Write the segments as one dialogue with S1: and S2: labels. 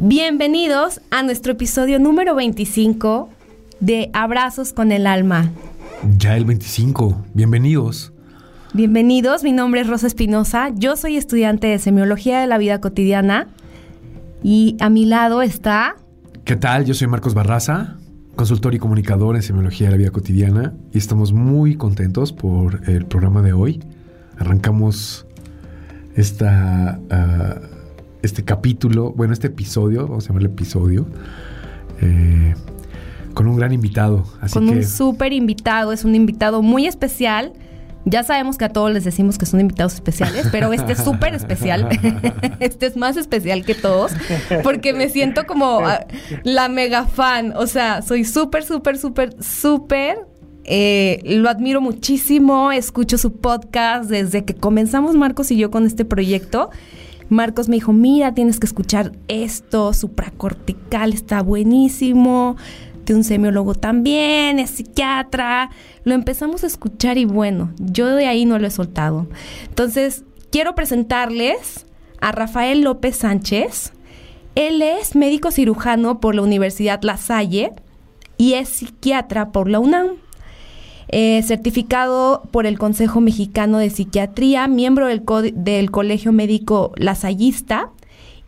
S1: Bienvenidos a nuestro episodio número 25 de Abrazos con el Alma.
S2: Ya el 25, bienvenidos.
S1: Bienvenidos, mi nombre es Rosa Espinosa, yo soy estudiante de Semiología de la Vida Cotidiana y a mi lado está...
S2: ¿Qué tal? Yo soy Marcos Barraza, consultor y comunicador en Semiología de la Vida Cotidiana y estamos muy contentos por el programa de hoy. Arrancamos esta... Ah, este capítulo, bueno, este episodio, vamos a llamarle episodio, eh, con un gran invitado.
S1: Así con un súper invitado, es un invitado muy especial. Ya sabemos que a todos les decimos que son invitados especiales, pero este es súper especial. este es más especial que todos, porque me siento como ah, la mega fan. O sea, soy súper, súper, súper, súper eh, lo admiro muchísimo, escucho su podcast desde que comenzamos Marcos y yo con este proyecto Marcos me dijo, mira, tienes que escuchar esto, supracortical está buenísimo, de un semiólogo también, es psiquiatra. Lo empezamos a escuchar y bueno, yo de ahí no lo he soltado. Entonces, quiero presentarles a Rafael López Sánchez. Él es médico cirujano por la Universidad La Salle y es psiquiatra por la UNAM. Eh, certificado por el Consejo Mexicano de Psiquiatría, miembro del, Colegio Médico Lasallista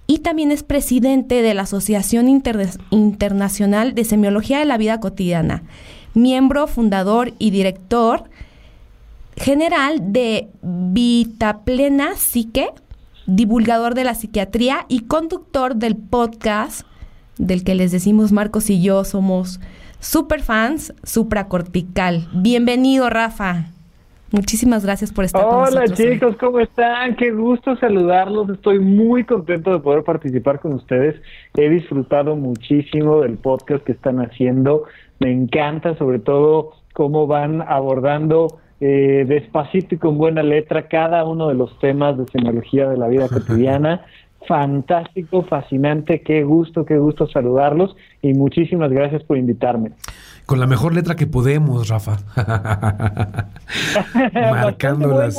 S1: y también es presidente de la Asociación Internacional de Semiología de la Vida Cotidiana, miembro fundador y director general de Vitaplena Psique, divulgador de la psiquiatría y conductor del podcast del que les decimos Marcos y yo somos Superfans supracortical. Bienvenido, Rafa. Muchísimas gracias por estar
S3: Hola,
S1: con
S3: nosotros. Hola chicos, ¿cómo están? Qué gusto saludarlos. Estoy muy contento de poder participar con ustedes. He disfrutado muchísimo del podcast que están haciendo. Me encanta sobre todo cómo van abordando eh, despacito y con buena letra cada uno de los temas de semiología de la vida cotidiana fantástico, fascinante, qué gusto, qué gusto saludarlos y muchísimas gracias por invitarme.
S2: Con la mejor letra que podemos, Rafa.
S3: Marcando las...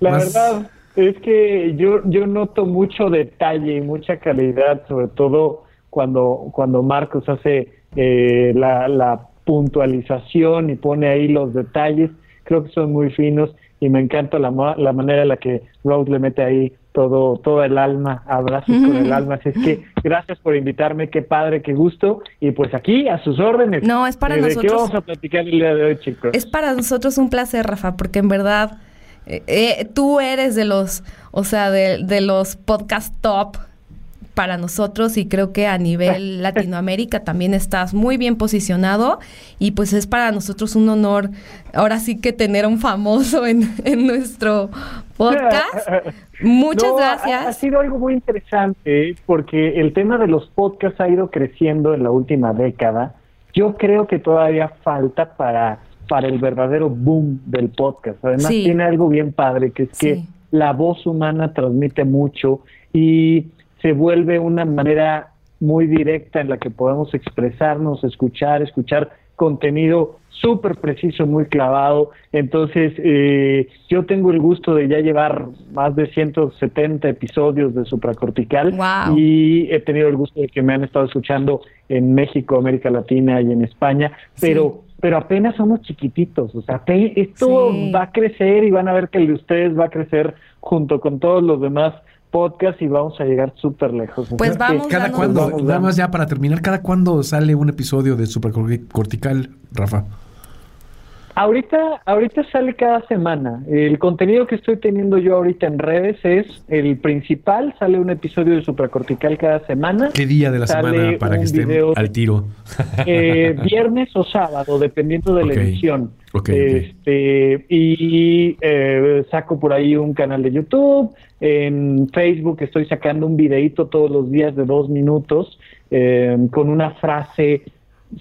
S3: la, verdad, es que yo, yo noto mucho detalle y mucha calidad, sobre todo cuando, cuando Marcos hace eh, la, la puntualización y pone ahí los detalles. Creo que son muy finos y me encanta la, la manera en la que Rose le mete ahí todo, todo el alma, abrazos con el alma. Así es que gracias por invitarme, qué padre, qué gusto. Y pues aquí, a sus órdenes.
S1: No, es para nosotros.
S3: ¿De qué vamos a platicar el día de hoy, chicos?
S1: Es para nosotros un placer, Rafa, porque en verdad eh, eh, tú eres de los, o sea, de, de los podcast top para nosotros y creo que a nivel Latinoamérica también estás muy bien posicionado y pues es para nosotros un honor ahora sí que tener un famoso en, nuestro podcast. Muchas gracias.
S3: Ha, sido algo muy interesante porque el tema de los podcasts ha ido creciendo en la última década. Yo creo que todavía falta para, para el verdadero boom del podcast. Además tiene algo bien padre que es que la voz humana transmite mucho y se vuelve una manera muy directa en la que podemos expresarnos, escuchar, escuchar contenido súper preciso, muy clavado. Entonces, eh, yo tengo el gusto de ya llevar más de 170 episodios de supracortical y he tenido el gusto de que me han estado escuchando en México, América Latina y en España, pero pero apenas somos chiquititos, o sea, esto va a crecer y van a ver que el de ustedes va a crecer junto con todos los demás podcast y vamos a llegar súper lejos.
S1: Pues vamos.
S2: Cada cuando, nada más ya para terminar, ¿cada cuándo sale un episodio de Supercortical, Rafa?
S3: Ahorita, ahorita sale cada semana. El contenido que estoy teniendo yo ahorita en redes es el principal, sale un episodio de Supracortical cada semana.
S2: ¿Qué día de la semana para que estén al tiro?
S3: Eh, viernes o sábado, dependiendo de la edición. este, Y eh, saco por ahí un canal de YouTube. En Facebook estoy sacando un videito todos los días de dos minutos eh, con una frase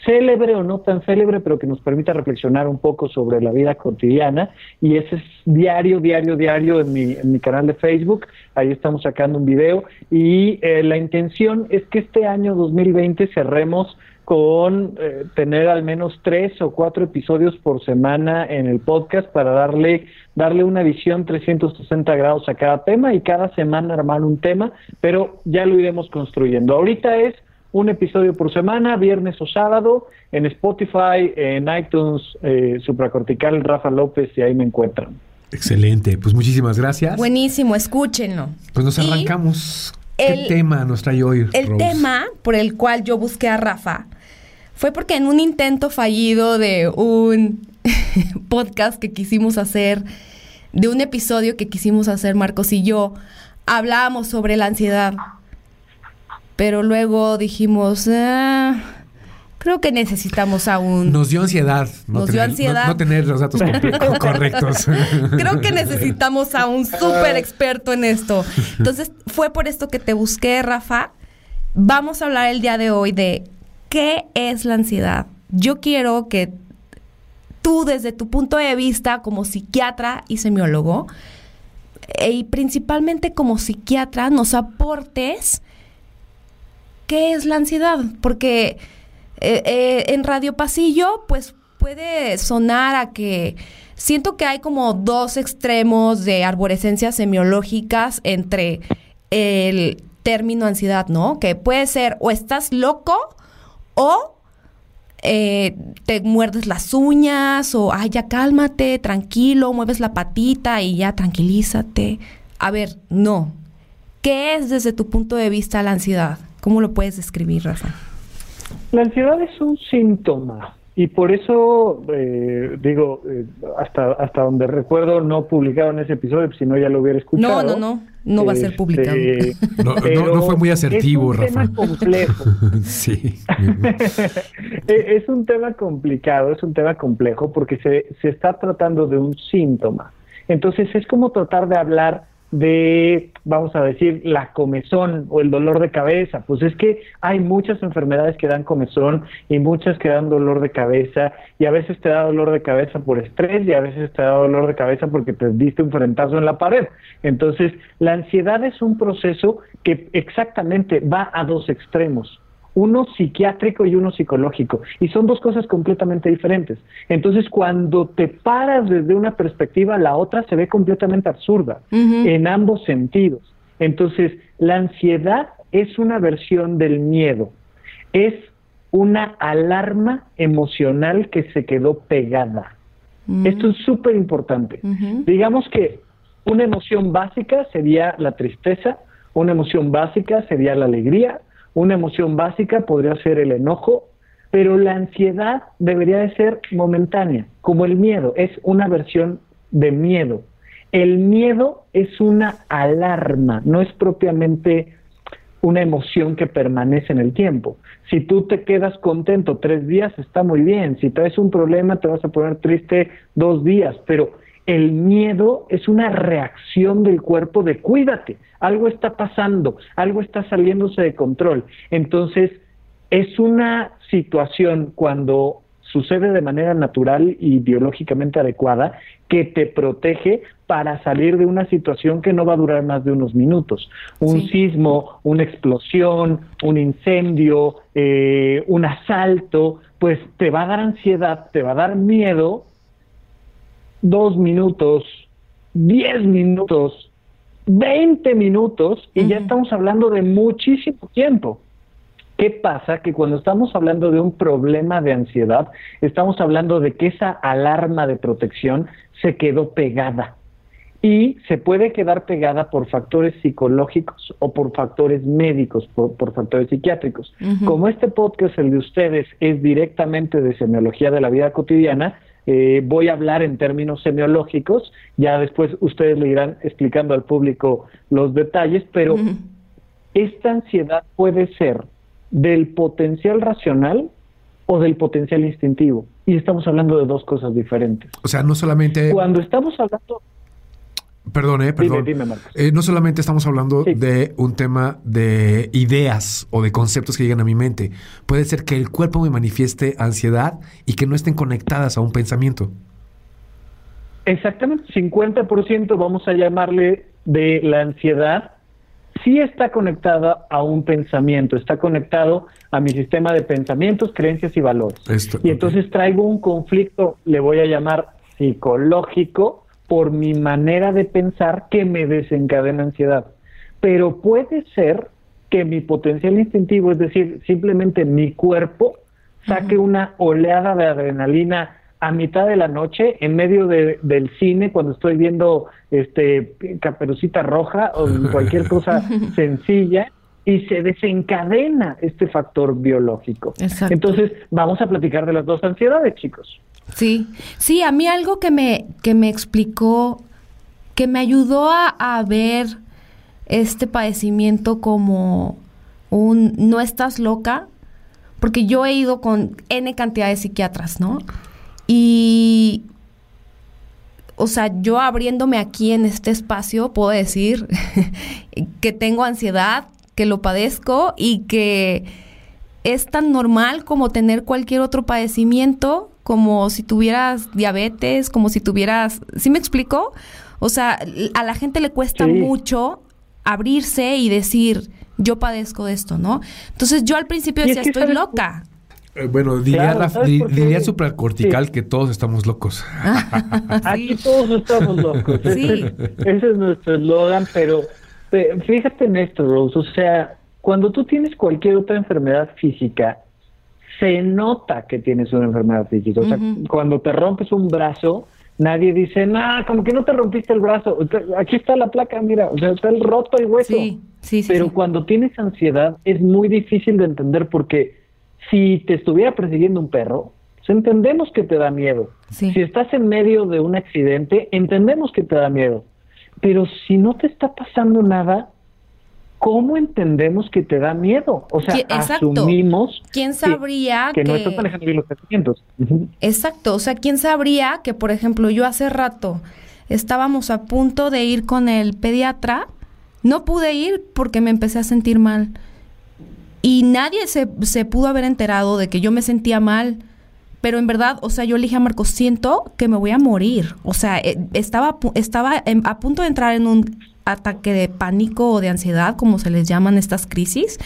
S3: célebre o no tan célebre, pero que nos permita reflexionar un poco sobre la vida cotidiana. Y ese es diario, diario, diario en mi, en mi canal de Facebook. Ahí estamos sacando un video. Y eh, la intención es que este año 2020 cerremos con eh, tener al menos tres o cuatro episodios por semana en el podcast para darle darle una visión 360 grados a cada tema y cada semana armar un tema, pero ya lo iremos construyendo. Ahorita es un episodio por semana, viernes o sábado, en Spotify, en iTunes, eh, Supracortical, Rafa López, y ahí me encuentran.
S2: Excelente, pues muchísimas gracias.
S1: Buenísimo, escúchenlo.
S2: Pues nos arrancamos. ¿Qué tema nos trae hoy?
S1: El tema por el cual yo busqué a Rafa fue porque en un intento fallido de un podcast que quisimos hacer, de un episodio que quisimos hacer Marcos y yo, hablábamos sobre la ansiedad pero luego dijimos, ah, creo que necesitamos aún...
S2: Nos dio ansiedad. No Nos dio ansiedad. No, tener los datos correctos.
S1: creo que necesitamos a un súper experto en esto. Entonces, fue por esto que te busqué, Rafa. Vamos a hablar el día de hoy de qué es la ansiedad. Yo quiero que tú, desde tu punto de vista como psiquiatra y semiólogo, y principalmente como psiquiatra, nos aportes qué es la ansiedad, porque eh, eh, en Radio Pasillo, pues puede sonar a que siento que hay como dos extremos de arborescencias semiológicas entre el término ansiedad, ¿no? Que puede ser o estás loco o eh, te muerdes las uñas o, ay, ya cálmate, tranquilo, mueves la patita y ya tranquilízate. A ver, no. ¿Qué es desde tu punto de vista la ansiedad? ¿Cómo lo puedes describir, Rafa?
S3: La ansiedad es un síntoma y por eso eh, digo, eh, hasta hasta donde recuerdo no publicaron ese episodio, si no ya lo hubiera escuchado.
S1: No, no, no, no va a ser este, publicado.
S2: No, fue muy asertivo,
S3: Rafa. Es un tema complejo.
S2: sí.
S3: E, es un tema complicado, es un tema complejo porque se, se está tratando de un síntoma. Entonces es como tratar de hablar de, vamos a decir, la comezón o el dolor de cabeza. Pues es que hay muchas enfermedades que dan comezón y muchas que dan dolor de cabeza y a veces te da dolor de cabeza por estrés y a veces te da dolor de cabeza porque te diste un frentazo en la pared. Entonces, la ansiedad es un proceso que exactamente va a dos extremos uno psiquiátrico y uno psicológico, y son dos cosas completamente diferentes. Entonces, cuando te paras desde una perspectiva, la otra se ve completamente absurda en ambos sentidos. Entonces, la ansiedad es una versión del miedo, es una alarma emocional que se quedó pegada. Esto es súper importante. Digamos que una emoción básica sería la tristeza, una emoción básica sería la alegría, una emoción básica podría ser el enojo, pero la ansiedad debería de ser momentánea, como el miedo, es una versión de miedo. El miedo es una alarma, no es propiamente una emoción que permanece en el tiempo. Si tú te quedas contento tres días, está muy bien. Si traes un problema, te vas a poner triste dos días, pero el miedo es una reacción del cuerpo de cuídate, algo está pasando, algo está saliéndose de control. Entonces, es una situación cuando sucede de manera natural y biológicamente adecuada que te protege para salir de una situación que no va a durar más de unos minutos. Un sismo, una explosión, un incendio, eh, un asalto, pues te va a dar ansiedad, te va a dar miedo dos minutos, diez minutos, veinte minutos y ya estamos hablando de muchísimo tiempo. ¿Qué pasa? Que cuando estamos hablando de un problema de ansiedad, estamos hablando de que esa alarma de protección se quedó pegada y se puede quedar pegada por factores psicológicos o por factores médicos, por, factores psiquiátricos. Como este podcast, el de ustedes, es directamente de semiología de la vida cotidiana, eh, voy a hablar en términos semiológicos, ya después ustedes le irán explicando al público los detalles, pero esta ansiedad puede ser del potencial racional o del potencial instintivo. Y estamos hablando de dos cosas diferentes.
S2: O sea, no solamente...
S3: Cuando estamos hablando...
S2: Perdón, eh, perdón. Eh, no solamente estamos hablando de un tema de ideas o de conceptos que llegan a mi mente. Puede ser que el cuerpo me manifieste ansiedad y que no estén conectadas a un pensamiento.
S3: Exactamente, 50% vamos a llamarle de la ansiedad sí está conectada a un pensamiento, está conectado a mi sistema de pensamientos, creencias y valores. y entonces traigo un conflicto, le voy a llamar psicológico, por mi manera de pensar que me desencadena ansiedad. Pero puede ser que mi potencial instintivo, es decir, simplemente mi cuerpo, saque una oleada de adrenalina a mitad de la noche, en medio del cine, cuando estoy viendo este Caperucita Roja o cualquier cosa sencilla, y se desencadena este factor biológico. Entonces, vamos a platicar de las dos ansiedades, chicos.
S1: Sí, sí, a mí algo que me, que me explicó, que me ayudó a, a ver este padecimiento como un no estás loca, porque yo he ido con N cantidad de psiquiatras, ¿no? Y, o sea, yo abriéndome aquí en este espacio puedo decir que tengo ansiedad, que lo padezco y que es tan normal como tener cualquier otro padecimiento, como si tuvieras diabetes, como si tuvieras, ¿sí me explico? O sea, a la gente le cuesta mucho abrirse y decir, yo padezco de esto, ¿no? Entonces yo al principio decía, estoy loca.
S2: Eh, bueno, diría, diría supracortical que todos estamos locos.
S3: Aquí todos estamos locos. Ese, es nuestro eslogan, pero fíjate en esto, Rose. O sea, cuando tú tienes cualquier otra enfermedad física, se nota que tienes una enfermedad física. O sea, cuando te rompes un brazo, nadie dice, nah, como que no te rompiste el brazo. Aquí está la placa, mira, o sea, está el roto y hueso. Sí, sí, sí. Pero cuando tienes ansiedad, es muy difícil de entender porque si te estuviera persiguiendo un perro, pues entendemos que te da miedo. Si estás en medio de un accidente, entendemos que te da miedo. Pero si no te está pasando nada, ¿cómo entendemos que te da miedo? O sea, asumimos
S1: ¿Quién sabría
S3: que, no estás manejando bien los sentimientos.
S1: Exacto, o sea, ¿quién sabría que, por ejemplo, yo hace rato estábamos a punto de ir con el pediatra, no pude ir porque me empecé a sentir mal. Y nadie se, se pudo haber enterado de que yo me sentía mal. Pero en verdad, o sea, yo le dije a Marcos, siento que me voy a morir. O sea, eh, estaba, estaba a punto de entrar en un ataque de pánico o de ansiedad, como se les llaman estas crisis.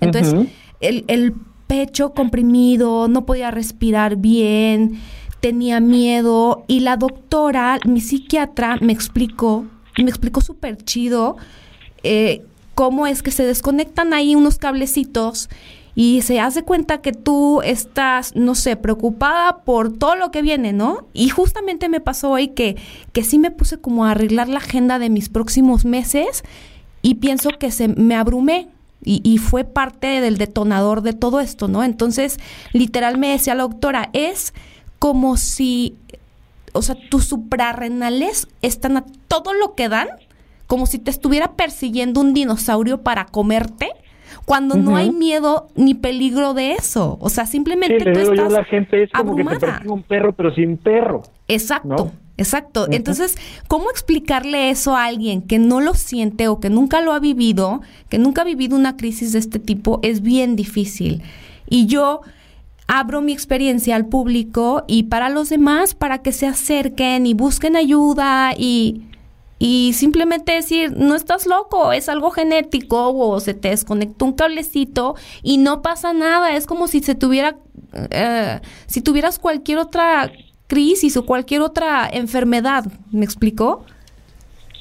S1: Entonces, el, el pecho comprimido, no podía respirar bien, tenía miedo. Y la doctora, mi psiquiatra, me explicó, me explicó súper chido, eh, cómo es que se desconectan ahí unos cablecitos y se hace cuenta que tú estás, no sé, preocupada por todo lo que viene, ¿no? Y justamente me pasó hoy que, que sí me puse como a arreglar la agenda de mis próximos meses y pienso que se me abrumé. Y, y fue parte del detonador de todo esto, ¿no? Entonces, literal me decía la doctora, es como si, o sea, tus suprarrenales están a todo lo que dan como si te estuviera persiguiendo un dinosaurio para comerte, cuando no hay miedo ni peligro de eso. O sea, simplemente tú estás
S3: la gente es como que te un perro, pero sin perro.
S1: Exacto. Exacto. Entonces, ¿cómo explicarle eso a alguien que no lo siente o que nunca lo ha vivido, que nunca ha vivido una crisis de este tipo? Es bien difícil. Y yo abro mi experiencia al público y para los demás, para que se acerquen y busquen ayuda y y simplemente decir, no estás loco, es algo genético o se te desconectó un cablecito y no pasa nada, es como si se tuviera, eh, si tuvieras cualquier otra crisis o cualquier otra enfermedad, ¿me explicó?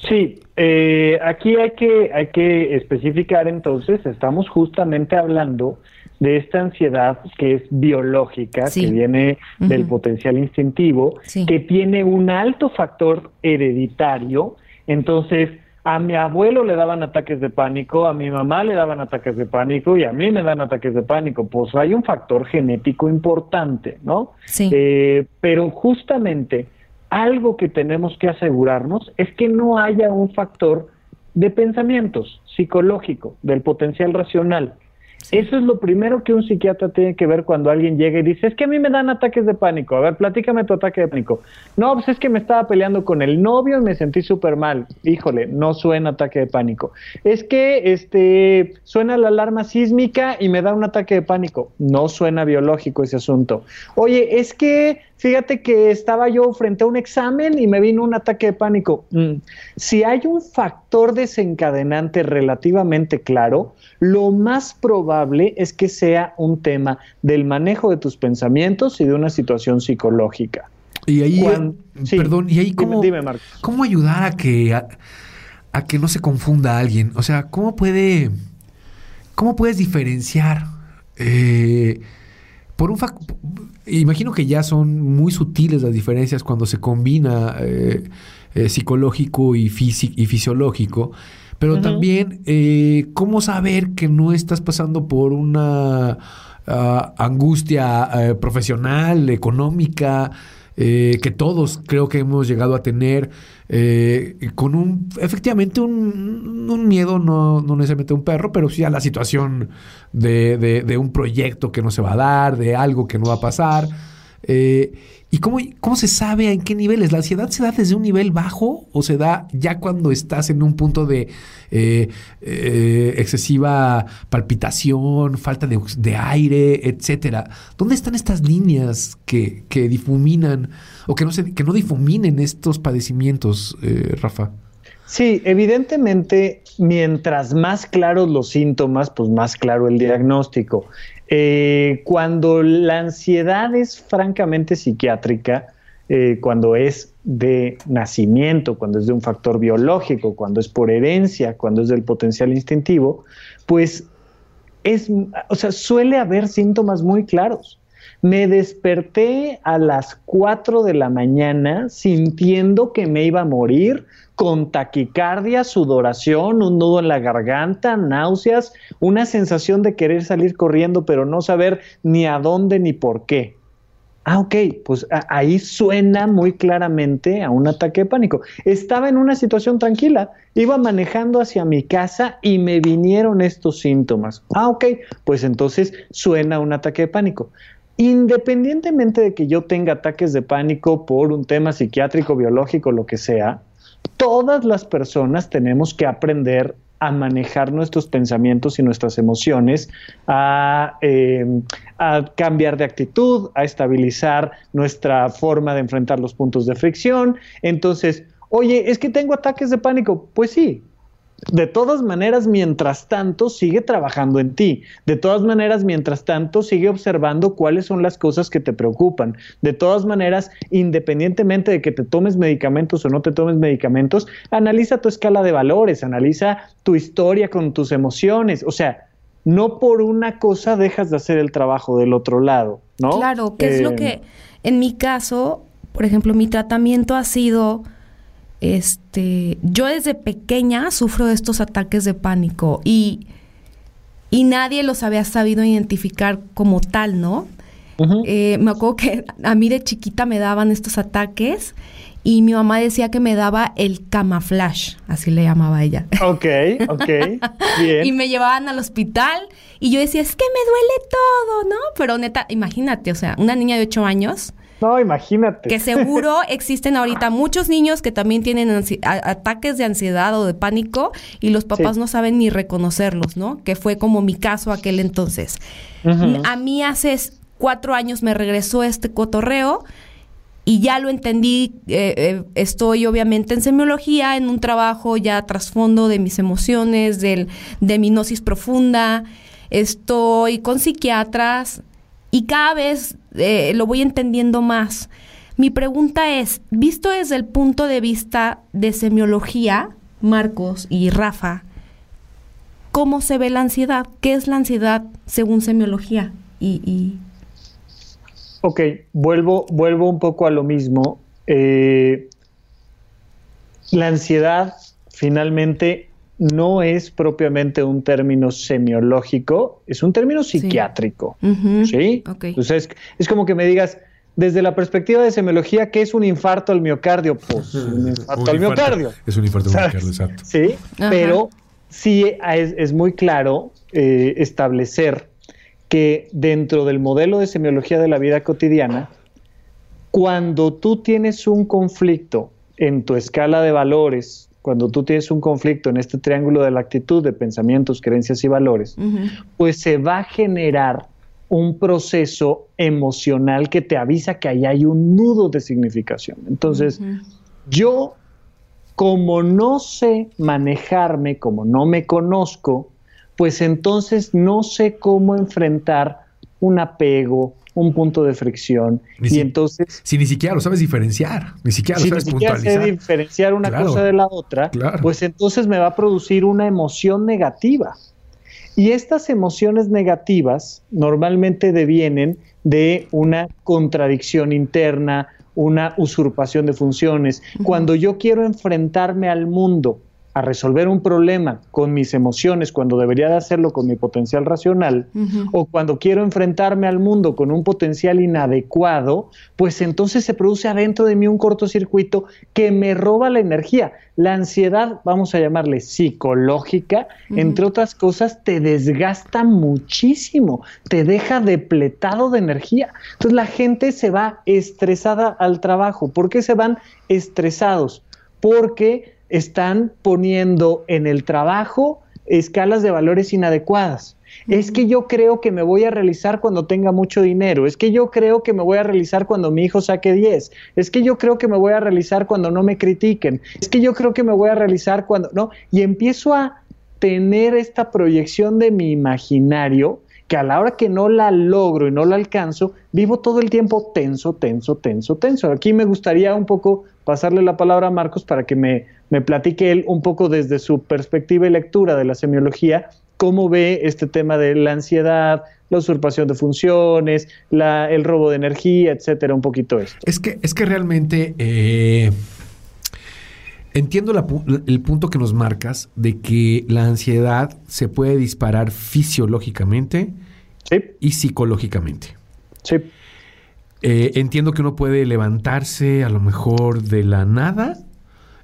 S3: Sí, eh, aquí hay que, hay que especificar entonces, estamos justamente hablando de esta ansiedad que es biológica, que viene del potencial instintivo, que tiene un alto factor hereditario entonces, a mi abuelo le daban ataques de pánico, a mi mamá le daban ataques de pánico y a mí me dan ataques de pánico. Pues hay un factor genético importante, ¿no?
S1: Sí.
S3: Eh, pero justamente algo que tenemos que asegurarnos es que no haya un factor de pensamientos psicológico, del potencial racional. Eso es lo primero que un psiquiatra tiene que ver cuando alguien llega y dice, es que a mí me dan ataques de pánico. A ver, platícame tu ataque de pánico. No, pues es que me estaba peleando con el novio y me sentí súper mal. Híjole, no suena ataque de pánico. Es que este suena la alarma sísmica y me da un ataque de pánico. No suena biológico ese asunto. Oye, es que fíjate que estaba yo frente a un examen y me vino un ataque de pánico. Mm. Si hay un factor desencadenante relativamente claro, lo más probable es que sea un tema del manejo de tus pensamientos y de una situación psicológica.
S2: Y ahí, Cuando, sí, perdón, y ahí cómo,
S3: dime,
S2: cómo ayudar a que a, a, que no se confunda a alguien. O sea, cómo puede, cómo puedes diferenciar eh, por un imagino que ya son muy sutiles las diferencias cuando se combina eh, eh, psicológico y, y fisiológico. Pero también, eh, ¿cómo saber que no estás pasando por una ah, angustia profesional, económica, que todos creo que hemos llegado a tener, con un, efectivamente, un, miedo, no, no, necesariamente un perro, pero sí a la situación de, de, un proyecto que no se va a dar, de algo que no va a pasar. ¿Y cómo, cómo se sabe en qué niveles? ¿La ansiedad se da desde un nivel bajo o se da ya cuando estás en un punto de eh, eh, excesiva palpitación, falta de, aire, etcétera? ¿Dónde están estas líneas que, que difuminan o que no, que no difuminen estos padecimientos, eh, Rafa?
S3: Sí, evidentemente, mientras más claros los síntomas, pues más claro el diagnóstico. Eh, cuando la ansiedad es francamente psiquiátrica, eh, cuando es de nacimiento, cuando es de un factor biológico, cuando es por herencia, cuando es del potencial instintivo, pues es, o sea, suele haber síntomas muy claros. Me desperté a las 4 de la mañana sintiendo que me iba a morir, con taquicardia, sudoración, un nudo en la garganta, náuseas, una sensación de querer salir corriendo pero no saber ni a dónde ni por qué. Ah, ok, pues ahí suena muy claramente a un ataque de pánico. Estaba en una situación tranquila, iba manejando hacia mi casa y me vinieron estos síntomas. Ah, ok, pues entonces suena a un ataque de pánico. Independientemente de que yo tenga ataques de pánico por un tema psiquiátrico, biológico, lo que sea, todas las personas tenemos que aprender a manejar nuestros pensamientos y nuestras emociones, a, cambiar de actitud, a estabilizar nuestra forma de enfrentar los puntos de fricción. Entonces, oye, es que tengo ataques de pánico. Pues sí, de todas maneras, mientras tanto, sigue trabajando en ti. De todas maneras, mientras tanto, sigue observando cuáles son las cosas que te preocupan. De todas maneras, independientemente de que te tomes medicamentos o no te tomes medicamentos, analiza tu escala de valores, analiza tu historia con tus emociones. O sea, no por una cosa dejas de hacer el trabajo del otro lado, ¿no?
S1: Claro, que es lo eh, que, en mi caso, por ejemplo, mi tratamiento ha sido este, yo desde pequeña sufro de estos ataques de pánico y, y nadie los había sabido identificar como tal, ¿no? Eh, me acuerdo que a mí de chiquita me daban estos ataques y mi mamá decía que me daba el camaflash, así le llamaba ella.
S3: Ok, ok, bien.
S1: y me llevaban al hospital y yo decía, es que me duele todo, ¿no? Pero neta, imagínate, o sea, una niña de 8 años
S3: no, imagínate.
S1: Que seguro existen ahorita muchos niños que también tienen ataques de ansiedad o de pánico y los papás no saben ni reconocerlos, ¿no? Que fue como mi caso aquel entonces. A mí hace cuatro años me regresó este cotorreo y ya lo entendí. Eh, eh, estoy obviamente en semiología, en un trabajo ya trasfondo de mis emociones, del, de mi gnosis profunda. Estoy con psiquiatras y cada vez eh, lo voy entendiendo más. Mi pregunta es, visto desde el punto de vista de semiología, Marcos y Rafa, ¿cómo se ve la ansiedad? ¿Qué es la ansiedad según semiología? Y,
S3: Ok, vuelvo, vuelvo un poco a lo mismo. Eh, la ansiedad finalmente no es propiamente un término semiológico, es un término psiquiátrico. ¿Sí? Entonces, es, como que me digas, desde la perspectiva de semiología, ¿qué es un infarto al miocardio? Pues un infarto al miocardio.
S2: Es un infarto al miocardio, exacto.
S3: Sí, pero sí es, muy claro eh, establecer que dentro del modelo de semiología de la vida cotidiana, cuando tú tienes un conflicto en tu escala de valores, cuando tú tienes un conflicto en este triángulo de la actitud de pensamientos, creencias y valores, pues se va a generar un proceso emocional que te avisa que ahí hay un nudo de significación. Entonces, yo, como no sé manejarme, como no me conozco, pues entonces no sé cómo enfrentar un apego, un punto de fricción. y entonces.
S2: Si ni siquiera lo sabes diferenciar, ni siquiera lo sabes
S3: ni siquiera sé diferenciar una cosa de la otra, pues entonces me va a producir una emoción negativa. Y estas emociones negativas normalmente devienen de una contradicción interna, una usurpación de funciones. Cuando yo quiero enfrentarme al mundo a resolver un problema con mis emociones cuando debería de hacerlo con mi potencial racional, o cuando quiero enfrentarme al mundo con un potencial inadecuado, pues entonces se produce adentro de mí un cortocircuito que me roba la energía. La ansiedad, vamos a llamarle psicológica, entre otras cosas, te desgasta muchísimo, te deja depletado de energía. Entonces la gente se va estresada al trabajo. ¿Por qué se van estresados? Porque están poniendo en el trabajo escalas de valores inadecuadas. Es que yo creo que me voy a realizar cuando tenga mucho dinero. Es que yo creo que me voy a realizar cuando mi hijo saque 10. Es que yo creo que me voy a realizar cuando no me critiquen. Es que yo creo que me voy a realizar cuando no. Y empiezo a tener esta proyección de mi imaginario que a la hora que no la logro y no la alcanzo, vivo todo el tiempo tenso, tenso, tenso, tenso. Aquí me gustaría un poco pasarle la palabra a Marcos para que me, me platique él un poco desde su perspectiva y lectura de la semiología, cómo ve este tema de la ansiedad, la usurpación de funciones, la, el robo de energía, etcétera, un poquito esto.
S2: Es que, es que realmente eh, entiendo el punto que nos marcas de que la ansiedad se puede disparar fisiológicamente y psicológicamente.
S3: Sí.
S2: Eh, entiendo que uno puede levantarse a lo mejor de la nada,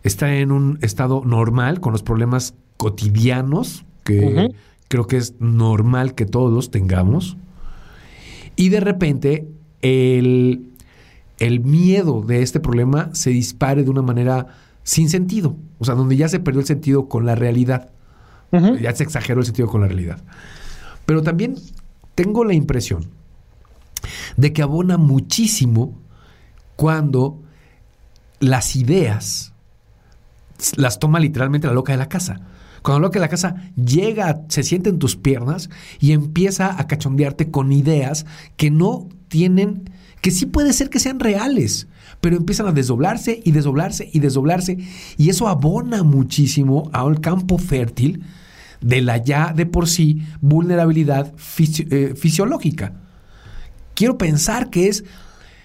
S2: está en un estado normal con los problemas cotidianos que creo que es normal que todos tengamos. Y de repente el, el miedo de este problema se dispare de una manera sin sentido, o sea, donde ya se perdió el sentido con la realidad. Ya se exageró el sentido con la realidad. Pero también tengo la impresión de que abona muchísimo cuando las ideas las toma literalmente la loca de la casa. Cuando la loca de la casa llega, se siente en tus piernas y empieza a cachondearte con ideas que no tienen, que sí puede ser que sean reales, pero empiezan a desdoblarse y desdoblarse y desdoblarse. Y eso abona muchísimo a un campo fértil de la ya de por sí vulnerabilidad eh, fisiológica quiero pensar que es,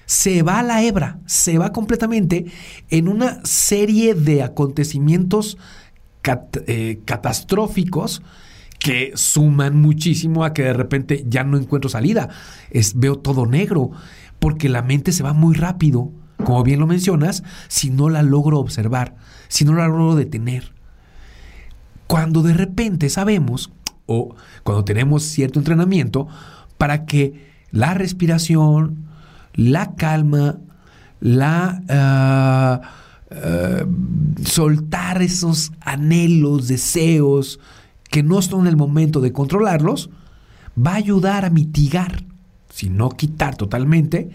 S2: se va la hebra, se va completamente en una serie de acontecimientos eh, catastróficos que suman muchísimo a que de repente ya no encuentro salida. Es, veo todo negro, porque la mente se va muy rápido, como bien lo mencionas, si no la logro observar, si no la logro detener. Cuando de repente sabemos, o cuando tenemos cierto entrenamiento, para que la respiración, la calma, la ah, ah, soltar esos anhelos, deseos que no son en el momento de controlarlos, va a ayudar a mitigar, si no quitar totalmente,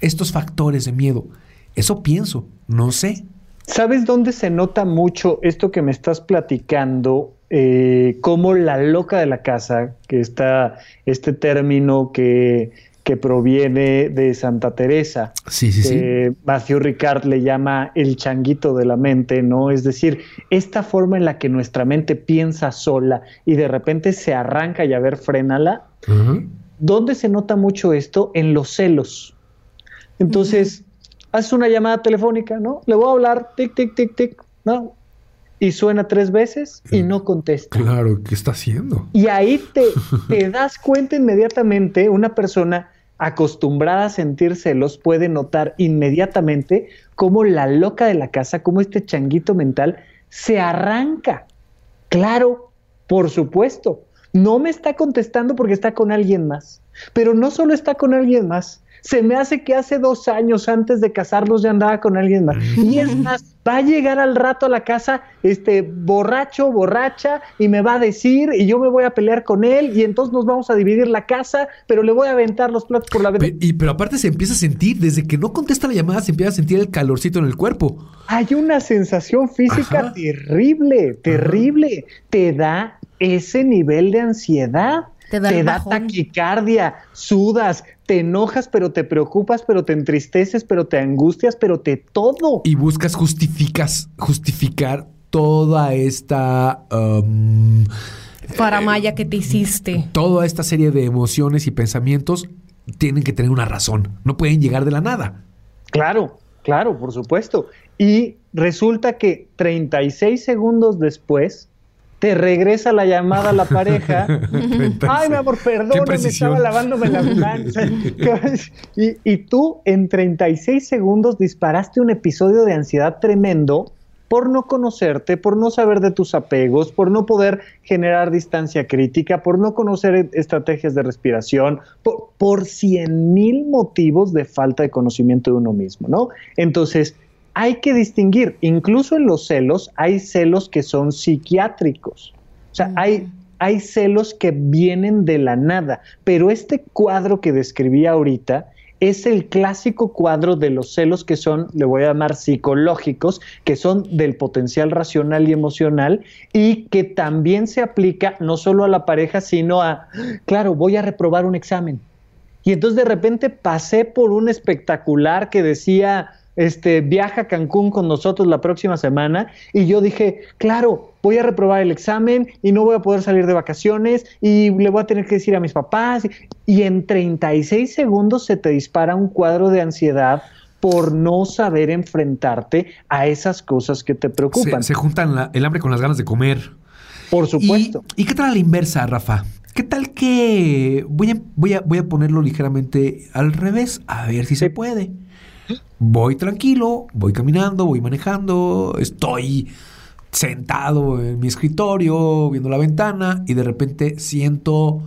S2: estos factores de miedo. Eso pienso, no sé.
S3: ¿Sabes dónde se nota mucho esto que me estás platicando? Eh, como la loca de la casa, que está este término que, que proviene de Santa Teresa.
S2: Sí, sí, sí.
S3: Matthew Ricard le llama el changuito de la mente, ¿no? Es decir, esta forma en la que nuestra mente piensa sola y de repente se arranca y a ver, frénala. ¿Dónde se nota mucho esto? En los celos. Entonces, haces una llamada telefónica, ¿no? Le voy a hablar, tic, tic, tic, tic, ¿no? y suena tres veces y no contesta.
S2: Claro, ¿qué está haciendo?
S3: Y ahí te, te das cuenta inmediatamente, una persona acostumbrada a sentir celos puede notar inmediatamente cómo la loca de la casa, cómo este changuito mental se arranca. Claro, por supuesto, no me está contestando porque está con alguien más, pero no solo está con alguien más, se me hace que hace dos años antes de casarnos ya andaba con alguien más. Y es más, va a llegar al rato a la casa este borracho, borracha, y me va a decir, y yo me voy a pelear con él, y entonces nos vamos a dividir la casa, pero le voy a aventar los platos por la ventana.
S2: Pero, y, pero aparte se empieza a sentir, desde que no contesta la llamada, se empieza a sentir el calorcito en el cuerpo.
S3: Hay una sensación física
S2: Ajá.
S3: terrible, terrible. Te da ese nivel de ansiedad.
S1: Te da
S3: taquicardia, sudas, te enojas, pero te preocupas, pero te entristeces, pero te angustias, pero te todo.
S2: Y buscas justificas, justificar toda esta... um,
S1: Faramaya que te hiciste.
S2: toda esta serie de emociones y pensamientos tienen que tener una razón. No pueden llegar de la nada.
S3: Claro, claro, por supuesto. Y resulta que 36 segundos después te regresa la llamada a la pareja. Ay, mi amor, perdóname,
S2: precisión.
S3: estaba lavándome las manos. y, y tú en 36 segundos disparaste un episodio de ansiedad tremendo por no conocerte, por no saber de tus apegos, por no poder generar distancia crítica, por no conocer estrategias de respiración, por, por cien mil motivos de falta de conocimiento de uno mismo, ¿no? Entonces, hay que distinguir, incluso en los celos, hay celos que son psiquiátricos. O sea, hay, hay celos que vienen de la nada, pero este cuadro que describí ahorita es el clásico cuadro de los celos que son, le voy a llamar psicológicos, que son del potencial racional y emocional y que también se aplica no solo a la pareja, sino a, claro, voy a reprobar un examen. Y entonces de repente pasé por un espectacular que decía, este, viaja a Cancún con nosotros la próxima semana y yo dije, claro, voy a reprobar el examen y no voy a poder salir de vacaciones y le voy a tener que decir a mis papás y en 36 segundos se te dispara un cuadro de ansiedad por no saber enfrentarte a esas cosas que te preocupan.
S2: se juntan la- el hambre con las ganas de comer.
S3: por supuesto.
S2: ¿Y, y qué tal a la inversa, Rafa? ¿Qué tal que voy a, voy a, voy a ponerlo ligeramente al revés? A ver si se puede. Voy tranquilo, voy caminando, voy manejando, estoy sentado en mi escritorio, viendo la ventana y de repente siento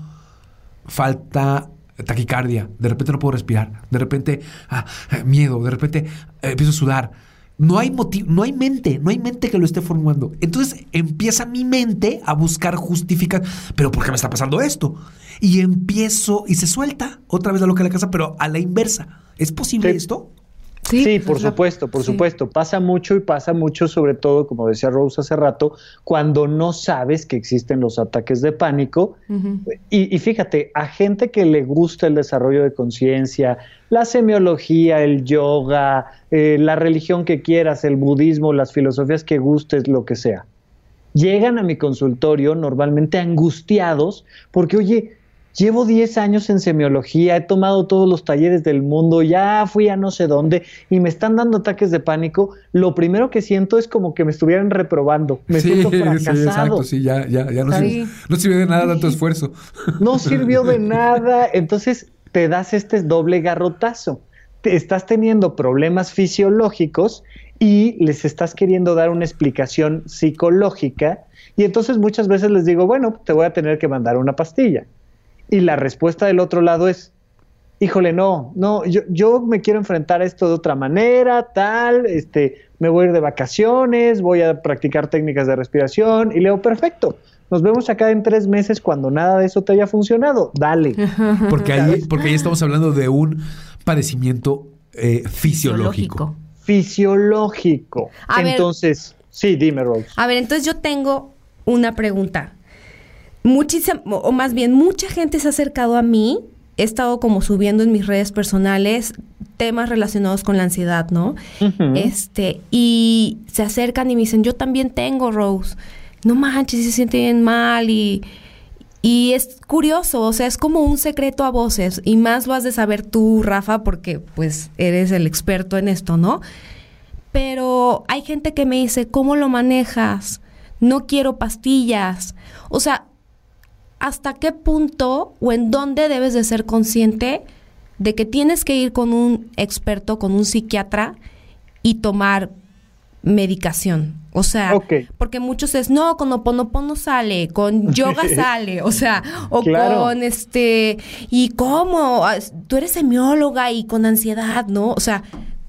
S2: falta taquicardia, de repente no puedo respirar, de repente ah, eh, miedo, de repente eh, empiezo a sudar. No hay motivo, no hay mente, no hay mente que lo esté formando. Entonces empieza mi mente a buscar justificar, pero ¿por qué me está pasando esto? Y empiezo y se suelta otra vez la loca de la casa, pero a la inversa. ¿Es posible
S3: Sí.
S2: esto?
S3: Sí, por
S1: o sea,
S3: supuesto, por
S1: sí.
S3: supuesto. Pasa mucho y pasa mucho, sobre todo, como decía Rose hace rato, cuando no sabes que existen los ataques de pánico. Y fíjate, a gente que le gusta el desarrollo de conciencia, la semiología, el yoga, eh, la religión que quieras, el budismo, las filosofías que gustes, lo que sea, llegan a mi consultorio normalmente angustiados porque, oye, llevo 10 años en semiología, he tomado todos los talleres del mundo, ya fui a no sé dónde y me están dando ataques de pánico. Lo primero que siento es como que me estuvieran reprobando, me siento fracasado.
S2: exacto, sí, ya, ya, ya no,
S1: Sí.
S2: sirve, no sirve de nada tanto esfuerzo.
S3: no sirvió de nada. Entonces te das este doble garrotazo. Te estás teniendo problemas fisiológicos y les estás queriendo dar una explicación psicológica. Y entonces muchas veces les digo, bueno, te voy a tener que mandar una pastilla. Y la respuesta del otro lado es, híjole, no, no, yo, yo me quiero enfrentar a esto de otra manera, tal, este, me voy a ir de vacaciones, voy a practicar técnicas de respiración. Y le digo, perfecto, nos vemos acá en tres meses cuando nada de eso te haya funcionado. Dale.
S2: Porque ahí, porque ahí estamos hablando de un padecimiento eh, fisiológico.
S3: Fisiológico.
S1: A ver.
S3: Entonces, sí, dime, Rose.
S1: A ver, entonces yo tengo una pregunta. Muchísima, o más bien, mucha gente se ha acercado a mí. He estado como subiendo en mis redes personales temas relacionados con la ansiedad, ¿no? Este, y se acercan y me dicen, yo también tengo, Rose. No manches, se siente bien mal y, y es curioso, o sea, es como un secreto a voces y más lo has de saber tú, Rafa, porque pues eres el experto en esto, ¿no? pero hay gente que me dice, ¿cómo lo manejas? No quiero pastillas. O sea, ¿hasta qué punto o en dónde debes de ser consciente de que tienes que ir con un experto, con un psiquiatra y tomar medicación? O sea, porque muchos es, no, con Oponopono sale, con yoga sale, o sea, o con este, ¿y cómo? Ah, tú eres semióloga y con ansiedad, ¿no? O sea,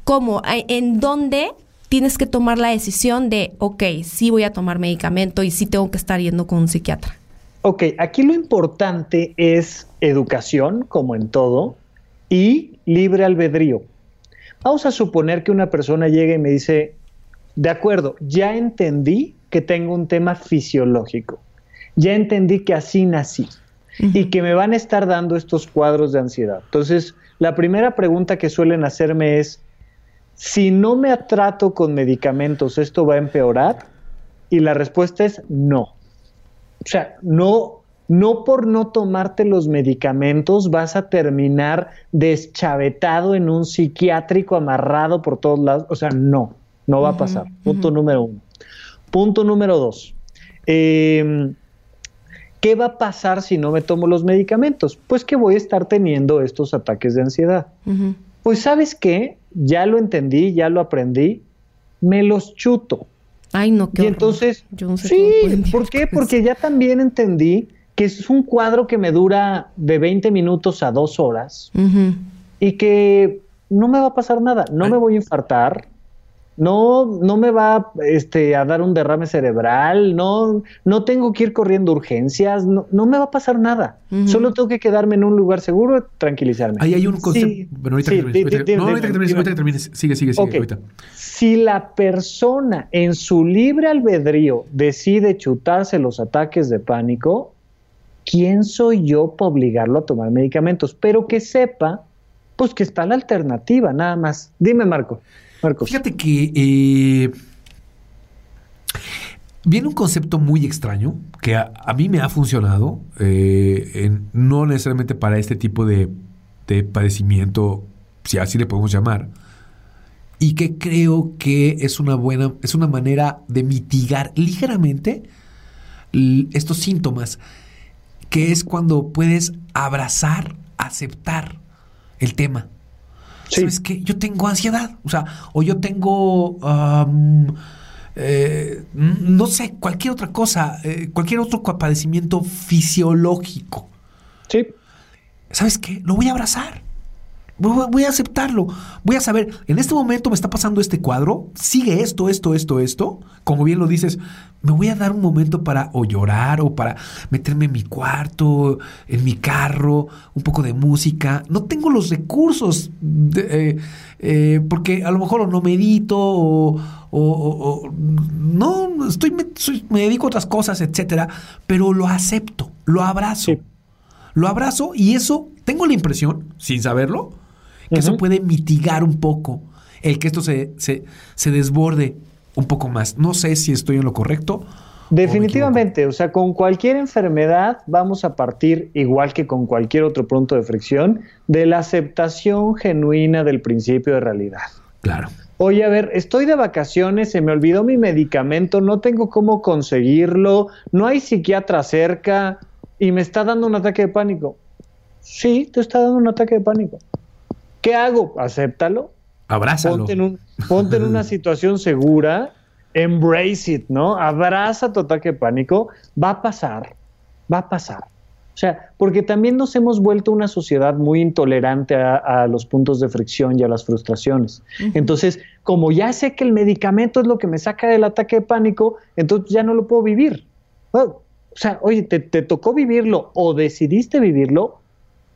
S1: ¿cómo? ¿En dónde tienes que tomar la decisión de, ok, sí voy a tomar medicamento y sí tengo que estar yendo con un psiquiatra?
S3: Ok, aquí lo importante es educación, como en todo, y libre albedrío. Vamos a suponer que una persona llega y me dice, de acuerdo, ya entendí que tengo un tema fisiológico, ya entendí que así nací y que me van a estar dando estos cuadros de ansiedad. Entonces, la primera pregunta que suelen hacerme es, si no me trato con medicamentos, ¿esto va a empeorar? Y la respuesta es no. O sea, no, no por no tomarte los medicamentos vas a terminar deschavetado en un psiquiátrico amarrado por todos lados. O sea, no, no va a pasar. Punto número uno. Punto número dos. Em, ¿Qué va a pasar si no me tomo los medicamentos? Pues que voy a estar teniendo estos ataques de ansiedad. Pues sabes qué, ya lo entendí, ya lo aprendí, me los chuto.
S1: Ay, no, qué
S3: Y entonces, sí, ¿por qué? Porque ya también entendí que es un cuadro que me dura de 20 minutos a dos horas y que no me va a pasar nada, no me voy a infartar, no, no me va este, a dar un derrame cerebral, no, no tengo que ir corriendo urgencias, no, no me va a pasar nada. Solo tengo que quedarme en un lugar seguro, tranquilizarme.
S2: Ahí hay un concepto. bueno, ahorita que no, ahorita que termines, Sigue, sigue, sigue. Ahorita.
S3: Si la persona en su libre albedrío decide chutarse los ataques de pánico, ¿quién soy yo para obligarlo a tomar medicamentos? Pero que sepa, pues que está la alternativa, nada más. Dime, Marco.
S2: Fíjate que eh, viene un concepto muy extraño que a, mí me ha funcionado, eh, no necesariamente para este tipo de, padecimiento, si así le podemos llamar, y que creo que es una buena, es una manera de mitigar ligeramente estos síntomas, que es cuando puedes abrazar, aceptar el tema. ¿Sabes qué? Yo tengo ansiedad, o sea, o yo tengo, eh, no sé, cualquier otra cosa, eh, cualquier otro padecimiento fisiológico.
S3: Sí.
S2: ¿Sabes qué? Lo voy a abrazar. Voy a aceptarlo. Voy a saber, en este momento me está pasando este cuadro, sigue esto, esto, esto, esto. Como bien lo dices, me voy a dar un momento para o llorar o para meterme en mi cuarto, en mi carro, un poco de música. No tengo los recursos eh, eh, porque a lo mejor no medito o, no, estoy, me, dedico a otras cosas, etcétera, pero lo acepto, lo abrazo. Lo abrazo y eso, tengo la impresión, sin saberlo, que eso puede mitigar un poco el que esto se, se, desborde un poco más. No sé si estoy en lo correcto.
S3: Definitivamente, o, sea, con cualquier enfermedad vamos a partir, igual que con cualquier otro punto de fricción, de la aceptación genuina del principio de realidad.
S2: Claro.
S3: Oye, a ver, estoy de vacaciones, se me olvidó mi medicamento, no tengo cómo conseguirlo, no hay psiquiatra cerca y me está dando un ataque de pánico. Sí, te está dando un ataque de pánico. ¿Qué hago? Acéptalo.
S2: Abrázalo.
S3: Ponte en, una situación segura. Embrace it, ¿no? Abraza tu ataque de pánico. Va a pasar. Va a pasar. O sea, porque también nos hemos vuelto una sociedad muy intolerante a, los puntos de fricción y a las frustraciones. Entonces, como ya sé que el medicamento es lo que me saca del ataque de pánico, entonces ya no lo puedo vivir. o sea, oye, te tocó vivirlo o decidiste vivirlo,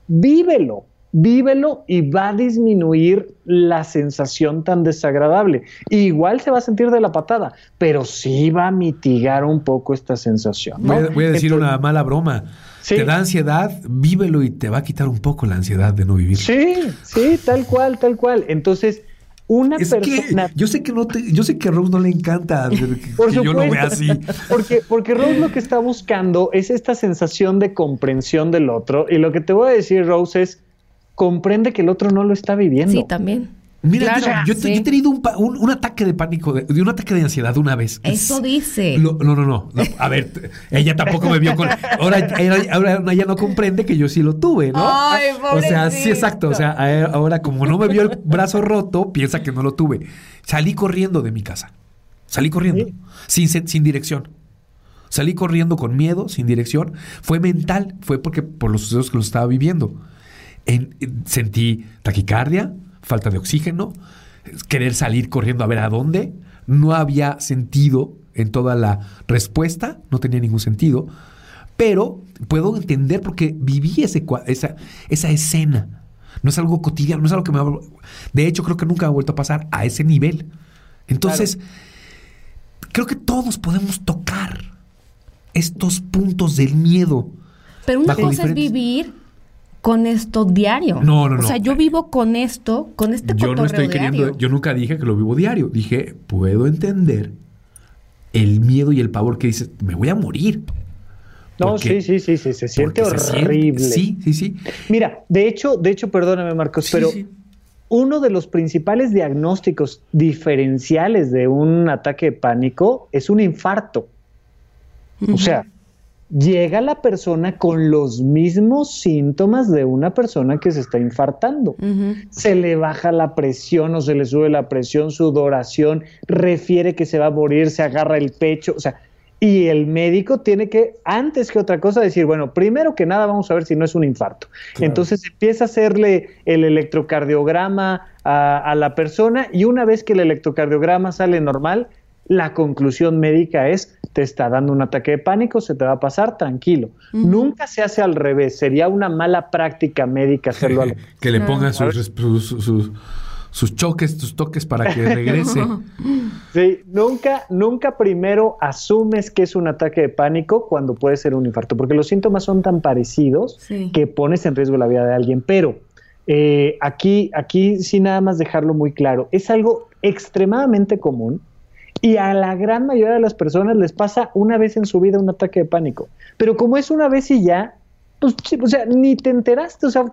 S3: vívelo vívelo y va a disminuir la sensación tan desagradable. igual se va a sentir de la patada, pero sí va a mitigar un poco esta sensación.
S2: Voy, a, decir una mala broma. Te da ansiedad, vívelo y te va a quitar un poco la ansiedad de no vivir.
S3: Sí, sí, tal cual, tal cual. Entonces, una persona.
S2: yo sé que no te, yo sé que a Rose no le encanta que, yo lo vea así.
S3: Porque, porque Rose lo que está buscando es esta sensación de comprensión del otro. Y lo que te voy a decir, Rose, es comprende que el otro no lo está viviendo.
S1: Sí, también.
S2: Mira, yo, he tenido un, ataque de pánico, de, un ataque de ansiedad una vez.
S1: Eso dice.
S2: no, no, no, A ver, ella tampoco me vio con. Ahora, ella no comprende que yo sí lo tuve, ¿no?
S1: Ay,
S2: o sea, sí, exacto. O sea, ahora como no me vio el brazo roto, piensa que no lo tuve. Salí corriendo de mi casa. Salí corriendo. Sin, sin dirección. Salí corriendo con miedo, sin dirección. Fue mental, fue porque por los sucesos que lo estaba viviendo. Sentí taquicardia falta de oxígeno, querer salir corriendo a ver a dónde. No había sentido en toda la respuesta, no tenía ningún sentido, pero puedo entender porque viví ese, esa, esa escena. No es algo cotidiano, no es algo que me... De hecho, creo que nunca ha vuelto a pasar a ese nivel. Entonces, creo que todos podemos tocar estos puntos del miedo.
S1: Pero una cosa es vivir con esto diario.
S2: No, no, no.
S1: O sea, yo vivo con esto, con este Yo no estoy queriendo,
S2: yo nunca dije que lo vivo diario. Dije, puedo entender el miedo y el pavor que dices, me voy a morir.
S3: No, sí, sí, sí, sí, se siente horrible.
S2: sí, sí, sí.
S3: Mira, de hecho, de hecho, perdóname, Marcos, pero uno de los principales diagnósticos diferenciales de un ataque de pánico es un infarto. O sea, llega la persona con los mismos síntomas de una persona que se está infartando. Se le baja la presión o se le sube la presión, sudoración, refiere que se va a morir, se agarra el pecho, o sea, y el médico tiene que, antes que otra cosa, decir, bueno, primero que nada vamos a ver si no es un infarto. Entonces empieza a hacerle el electrocardiograma a, a la persona y una vez que el electrocardiograma sale normal, la conclusión médica es, te está dando un ataque de pánico, se te va a pasar, tranquilo. Nunca se hace al revés, sería una mala práctica médica hacerlo al
S2: Que le pongan sus, sus, choques, sus toques para que regrese.
S3: sí, nunca, nunca primero asumes que es un ataque de pánico cuando puede ser un infarto, porque los síntomas son tan parecidos que pones en riesgo la vida de alguien. Pero eh, aquí, aquí sí nada más dejarlo muy claro, es algo extremadamente común y a la gran mayoría de las personas les pasa una vez en su vida un ataque de pánico. Pero como es una vez y ya, pues, o sea, ni te enteraste. O sea,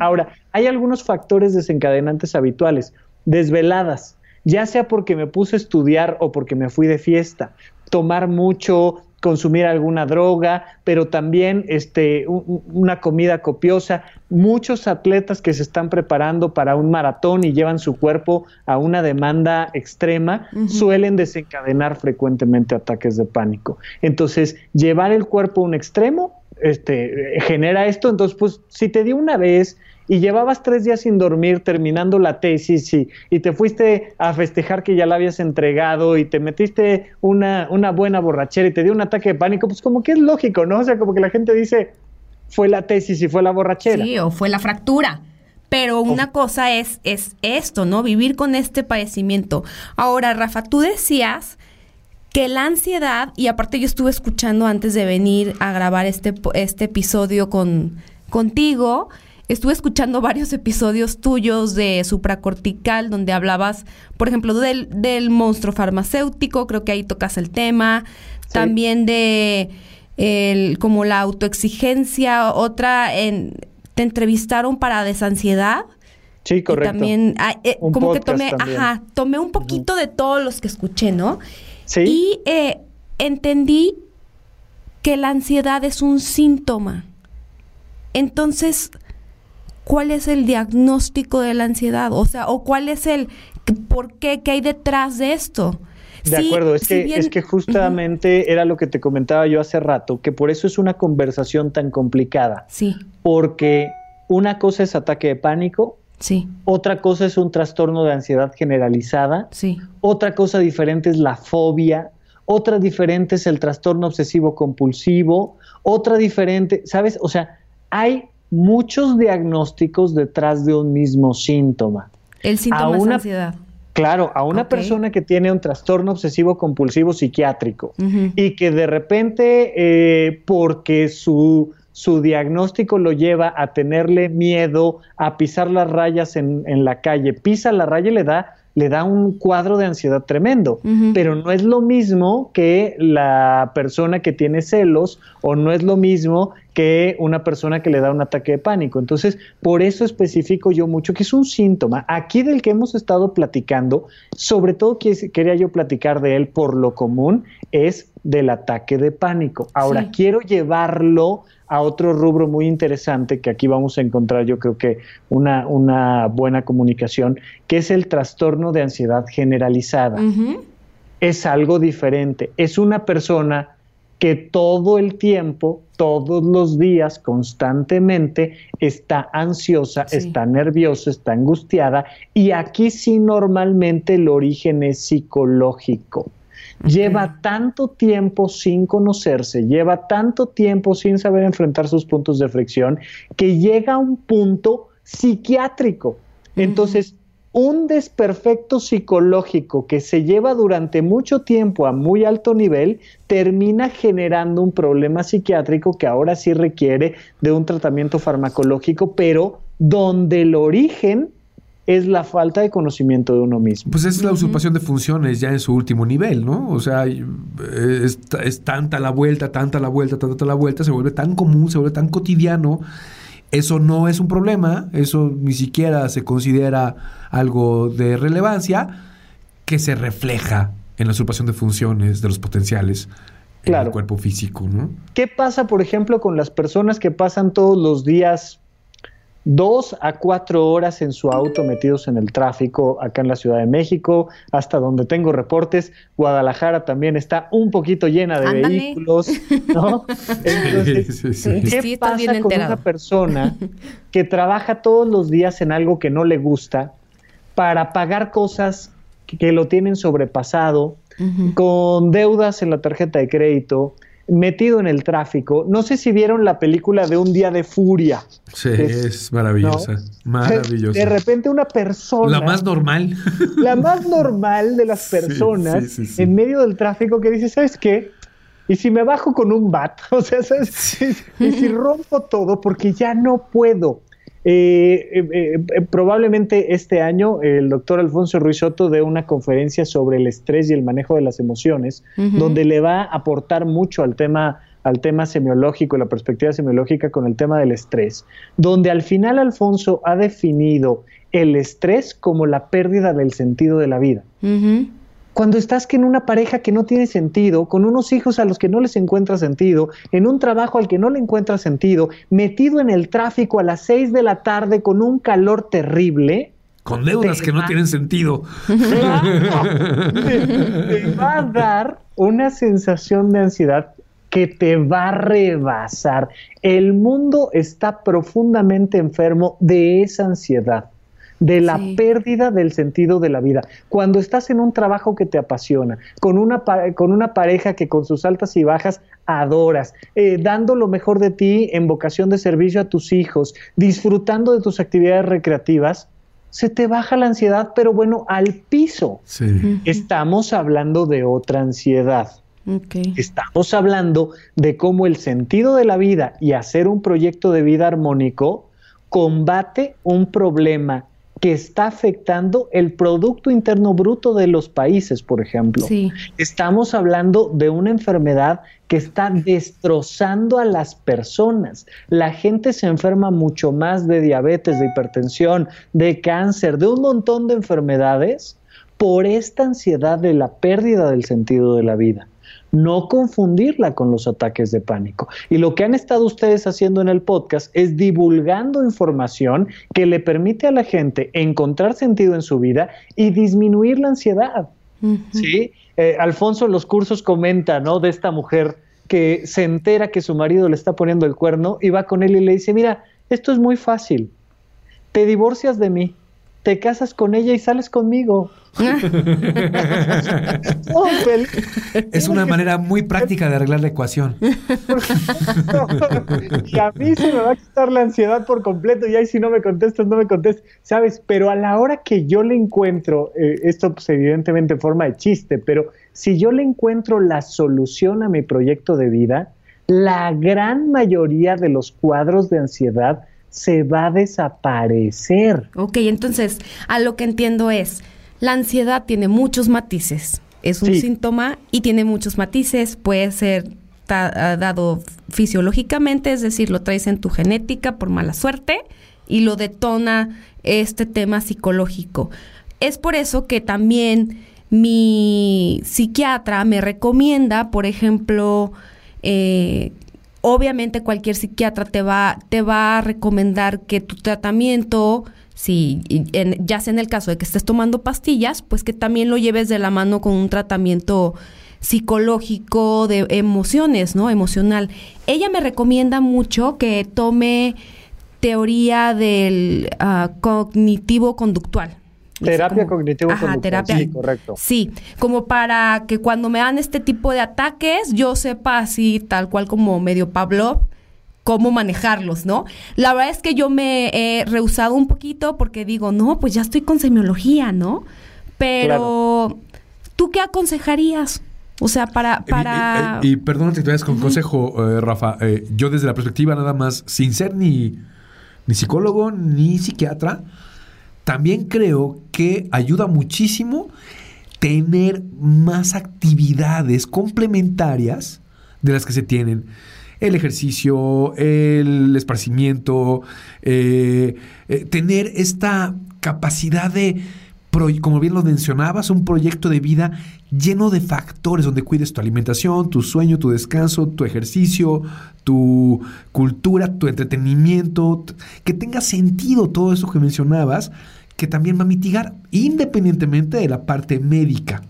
S3: ahora, hay algunos factores desencadenantes habituales. Desveladas, ya sea porque me puse a estudiar o porque me fui de fiesta. Tomar mucho, consumir alguna droga, pero también este, una comida copiosa. Muchos atletas que se están preparando para un maratón y llevan su cuerpo a una demanda extrema suelen desencadenar frecuentemente ataques de pánico. Entonces, llevar el cuerpo a un extremo este, genera esto. Entonces, pues, si te dio una vez y llevabas tres días sin dormir terminando la tesis y, y, te fuiste a festejar que ya la habías entregado y te metiste una, una buena borrachera y te dio un ataque de pánico, pues como que es lógico, ¿no? O sea, como que la gente dice, fue la tesis y fue la borrachera.
S1: Sí, o fue la fractura. Pero una cosa es, es esto, ¿no? Vivir con este padecimiento. Ahora, Rafa, tú decías que la ansiedad, y aparte yo estuve escuchando antes de venir a grabar este, este episodio con, contigo, estuve escuchando varios episodios tuyos de supracortical donde hablabas, por ejemplo, del, del monstruo farmacéutico, creo que ahí tocas el tema, también de el, como la autoexigencia, otra en, te entrevistaron para desansiedad.
S3: Sí, correcto.
S1: también, ah, eh, como que tomé, ajá, tomé un poquito de todos los que escuché, ¿no?
S3: Sí.
S1: Y eh, entendí que la ansiedad es un síntoma. Entonces, cuál es el diagnóstico de la ansiedad, o sea, o cuál es el por qué, qué hay detrás de esto.
S3: De acuerdo, es que, es que justamente era lo que te comentaba yo hace rato, que por eso es una conversación tan complicada.
S1: Sí.
S3: Porque una cosa es ataque de pánico,
S1: Sí.
S3: Otra cosa es un trastorno de ansiedad generalizada.
S1: Sí.
S3: Otra cosa diferente es la fobia. Otra diferente es el trastorno obsesivo compulsivo. Otra diferente, ¿sabes? O sea, hay muchos diagnósticos detrás de un mismo síntoma.
S1: El síntoma es ansiedad.
S3: Claro, a una persona que tiene un trastorno obsesivo compulsivo psiquiátrico y que de repente, eh, porque su, su diagnóstico lo lleva a tenerle miedo a pisar las rayas en, en la calle, pisa la raya y le da le da un cuadro de ansiedad tremendo, pero no es lo mismo que la persona que tiene celos o no es lo mismo que una persona que le da un ataque de pánico. Entonces, por eso especifico yo mucho que es un síntoma. Aquí del que hemos estado platicando, sobre todo que quería yo platicar de él por lo común, es del ataque de pánico. Ahora, quiero llevarlo a otro rubro muy interesante que aquí vamos a encontrar yo creo que una, una buena comunicación, que es el trastorno de ansiedad generalizada. Es algo diferente. Es una persona que todo el tiempo, todos los días, constantemente está ansiosa, está nerviosa, está angustiada y aquí sí normalmente el origen es psicológico. Lleva tanto tiempo sin conocerse, lleva tanto tiempo sin saber enfrentar sus puntos de fricción, que llega a un punto psiquiátrico. Entonces, un desperfecto psicológico que se lleva durante mucho tiempo a muy alto nivel termina generando un problema psiquiátrico que ahora sí requiere de un tratamiento farmacológico, pero donde el origen es la falta de conocimiento de uno mismo.
S2: Pues es la usurpación de funciones ya en su último nivel, ¿no? O sea, es, es, tanta la vuelta, tanta la vuelta, tanta la vuelta, se vuelve tan común, se vuelve tan cotidiano. Eso no es un problema, eso ni siquiera se considera algo de relevancia que se refleja en la usurpación de funciones de los potenciales en el cuerpo físico, ¿no?
S3: ¿Qué pasa, por ejemplo, con las personas que pasan todos los días dos a cuatro horas en su auto metidos en el tráfico acá en la Ciudad de México, hasta donde tengo reportes. Guadalajara también está un poquito llena de vehículos, ¿no? Entonces, ¿qué pasa con una persona que trabaja todos los días en algo que no le gusta para pagar cosas que, lo tienen sobrepasado, con deudas en la tarjeta de crédito, metido en el tráfico. No sé si vieron la película de Un día de furia.
S2: Sí, es, maravillosa, maravillosa.
S3: De repente una persona...
S2: La más normal.
S3: La más normal de las personas en medio del tráfico que dice, ¿sabes qué? Y si me bajo con un bat, o sea, ¿sabes? y si rompo todo porque ya no puedo. Eh, eh, eh, probablemente este año el doctor Alfonso Ruiz Soto dé una conferencia sobre el estrés y el manejo de las emociones, donde le va a aportar mucho al tema al tema semiológico, la perspectiva semiológica con el tema del estrés, donde al final Alfonso ha definido el estrés como la pérdida del sentido de la vida cuando estás en una pareja que no tiene sentido, con unos hijos a los que no les encuentra sentido, en un trabajo al que no le encuentra sentido, metido en el tráfico a las seis de la tarde con un calor terrible.
S2: Con deudas que no tienen sentido. te,
S3: va a dar una sensación de ansiedad que te va a rebasar. El mundo está profundamente enfermo de esa ansiedad de la pérdida del sentido de la vida. Cuando estás en un trabajo que te apasiona, con una, con una pareja que con sus altas y bajas adoras, eh, dando lo mejor de ti en vocación de servicio a tus hijos, disfrutando de tus actividades recreativas, se te baja la ansiedad, pero bueno, al piso. Estamos hablando de otra ansiedad. Estamos hablando de cómo el sentido de la vida y hacer un proyecto de vida armónico combate un problema que está afectando el Producto Interno Bruto de los países, por ejemplo. Estamos hablando de una enfermedad que está destrozando a las personas. La gente se enferma mucho más de diabetes, de hipertensión, de cáncer, de un montón de enfermedades por esta ansiedad de la pérdida del sentido de la vida no confundirla con los ataques de pánico. Y lo que han estado ustedes haciendo en el podcast es divulgando información que le permite a la gente encontrar sentido en su vida y disminuir la ansiedad. ¿Sí? Eh, Alfonso en los cursos comenta, ¿no? De esta mujer que se entera que su marido le está poniendo el cuerno y va con él y le dice, mira, esto es muy fácil, te divorcias de mí te casas con ella y sales conmigo.
S2: es una manera muy práctica de arreglar la ecuación.
S3: y a mí se me va a quitar la ansiedad por completo y ahí si no me contestas, no me contestas, ¿sabes? Pero a la hora que yo le encuentro, eh, esto pues evidentemente en forma de chiste, pero si yo le encuentro la solución a mi proyecto de vida, la gran mayoría de los cuadros de ansiedad se va a desaparecer.
S1: Ok, entonces, a lo que entiendo es, la ansiedad tiene muchos matices. Es un síntoma y tiene muchos matices. Puede ser dado fisiológicamente, es decir, lo traes en tu genética por mala suerte y lo detona este tema psicológico. Es por eso que también mi psiquiatra me recomienda, por ejemplo, eh, obviamente cualquier psiquiatra te va, te va a recomendar que tu tratamiento, si ya sea en el caso de que estés tomando pastillas, pues que también lo lleves de la mano con un tratamiento psicológico de emociones, ¿no? Emocional. Ella me recomienda mucho que tome teoría del ah, cognitivo conductual.
S3: Terapia cognitivo conductual.
S1: terapia. Sí, correcto. Sí, como para que cuando me dan este tipo de ataques, yo sepa así, tal cual como medio Pablo, cómo manejarlos, ¿no? La verdad es que yo me he rehusado un poquito porque digo, no, pues ya estoy con semiología, ¿no? Pero, ¿tú qué aconsejarías? O sea, para... para...
S2: Y, perdón que te vayas con consejo, eh, Rafa. Eh, yo desde la perspectiva nada más, sin ser ni, ni psicólogo ni psiquiatra, también creo que ayuda muchísimo tener más actividades complementarias de las que se tienen. El ejercicio, el esparcimiento, eh, eh, tener esta capacidad de, como bien lo mencionabas, un proyecto de vida lleno de factores donde cuides tu alimentación, tu sueño, tu descanso, tu ejercicio, tu cultura, tu entretenimiento, que tenga sentido todo eso que mencionabas que también va a mitigar independientemente de la parte médica.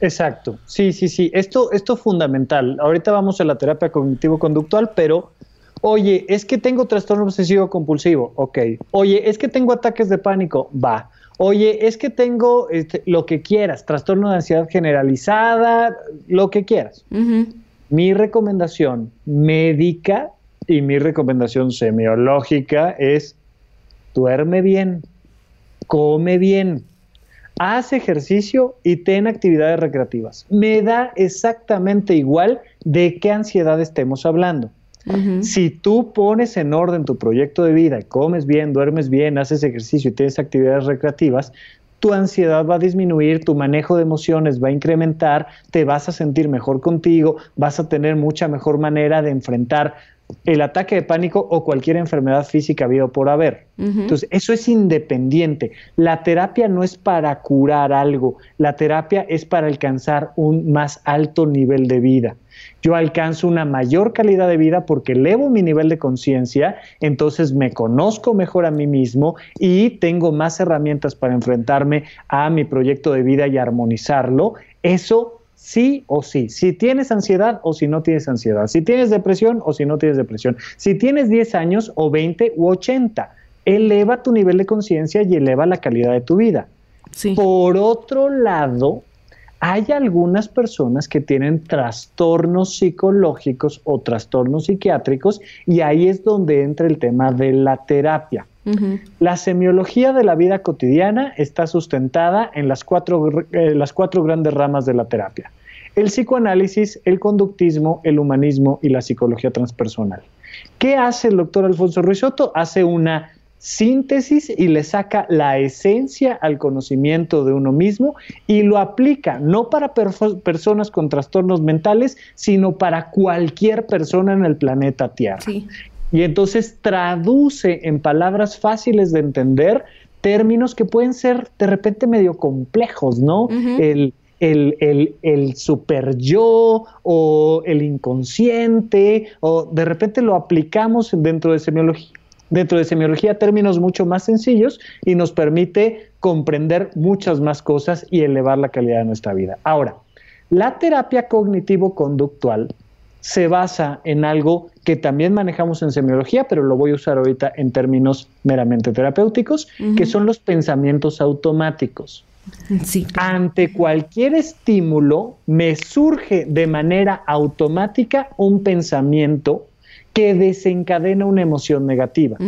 S3: Exacto, sí, sí, sí, esto, esto es fundamental. Ahorita vamos a la terapia cognitivo-conductual, pero, oye, es que tengo trastorno obsesivo compulsivo, ok. Oye, es que tengo ataques de pánico, va. Oye, es que tengo este, lo que quieras, trastorno de ansiedad generalizada, lo que quieras. Mi recomendación médica y mi recomendación semiológica es duerme bien come bien, haz ejercicio y ten actividades recreativas. Me da exactamente igual de qué ansiedad estemos hablando. Si tú pones en orden tu proyecto de vida, comes bien, duermes bien, haces ejercicio y tienes actividades recreativas, tu ansiedad va a disminuir, tu manejo de emociones va a incrementar, te vas a sentir mejor contigo, vas a tener mucha mejor manera de enfrentar el ataque de pánico o cualquier enfermedad física habido por haber. Entonces, eso es independiente. La terapia no es para curar algo, la terapia es para alcanzar un más alto nivel de vida. Yo alcanzo una mayor calidad de vida porque elevo mi nivel de conciencia, entonces me conozco mejor a mí mismo y tengo más herramientas para enfrentarme a mi proyecto de vida y armonizarlo. Eso sí o sí. Si tienes ansiedad o si no tienes ansiedad. Si tienes depresión o si no tienes depresión. Si tienes 10 años o 20 u 80. Eleva tu nivel de conciencia y eleva la calidad de tu vida. Por otro lado, hay algunas personas que tienen trastornos psicológicos o trastornos psiquiátricos y ahí es donde entra el tema de la terapia. La semiología de la vida cotidiana está sustentada en las cuatro, eh, las cuatro grandes ramas de la terapia. El psicoanálisis, el conductismo, el humanismo y la psicología transpersonal. ¿Qué hace el doctor Alfonso Ruizotto? Hace una síntesis y le saca la esencia al conocimiento de uno mismo y lo aplica no para personas con trastornos mentales, sino para cualquier persona en el planeta Tierra. Sí y entonces traduce en palabras fáciles de entender términos que pueden ser de repente medio complejos, ¿no? el, el, super yo o el inconsciente, o de repente lo aplicamos dentro de semiología. Dentro de semiología, términos mucho más sencillos y nos permite comprender muchas más cosas y elevar la calidad de nuestra vida. Ahora, la terapia cognitivo-conductual se basa en algo que también manejamos en semiología, pero lo voy a usar ahorita en términos meramente terapéuticos, que son los pensamientos automáticos. Ante cualquier estímulo me surge de manera automática un pensamiento que desencadena una emoción negativa.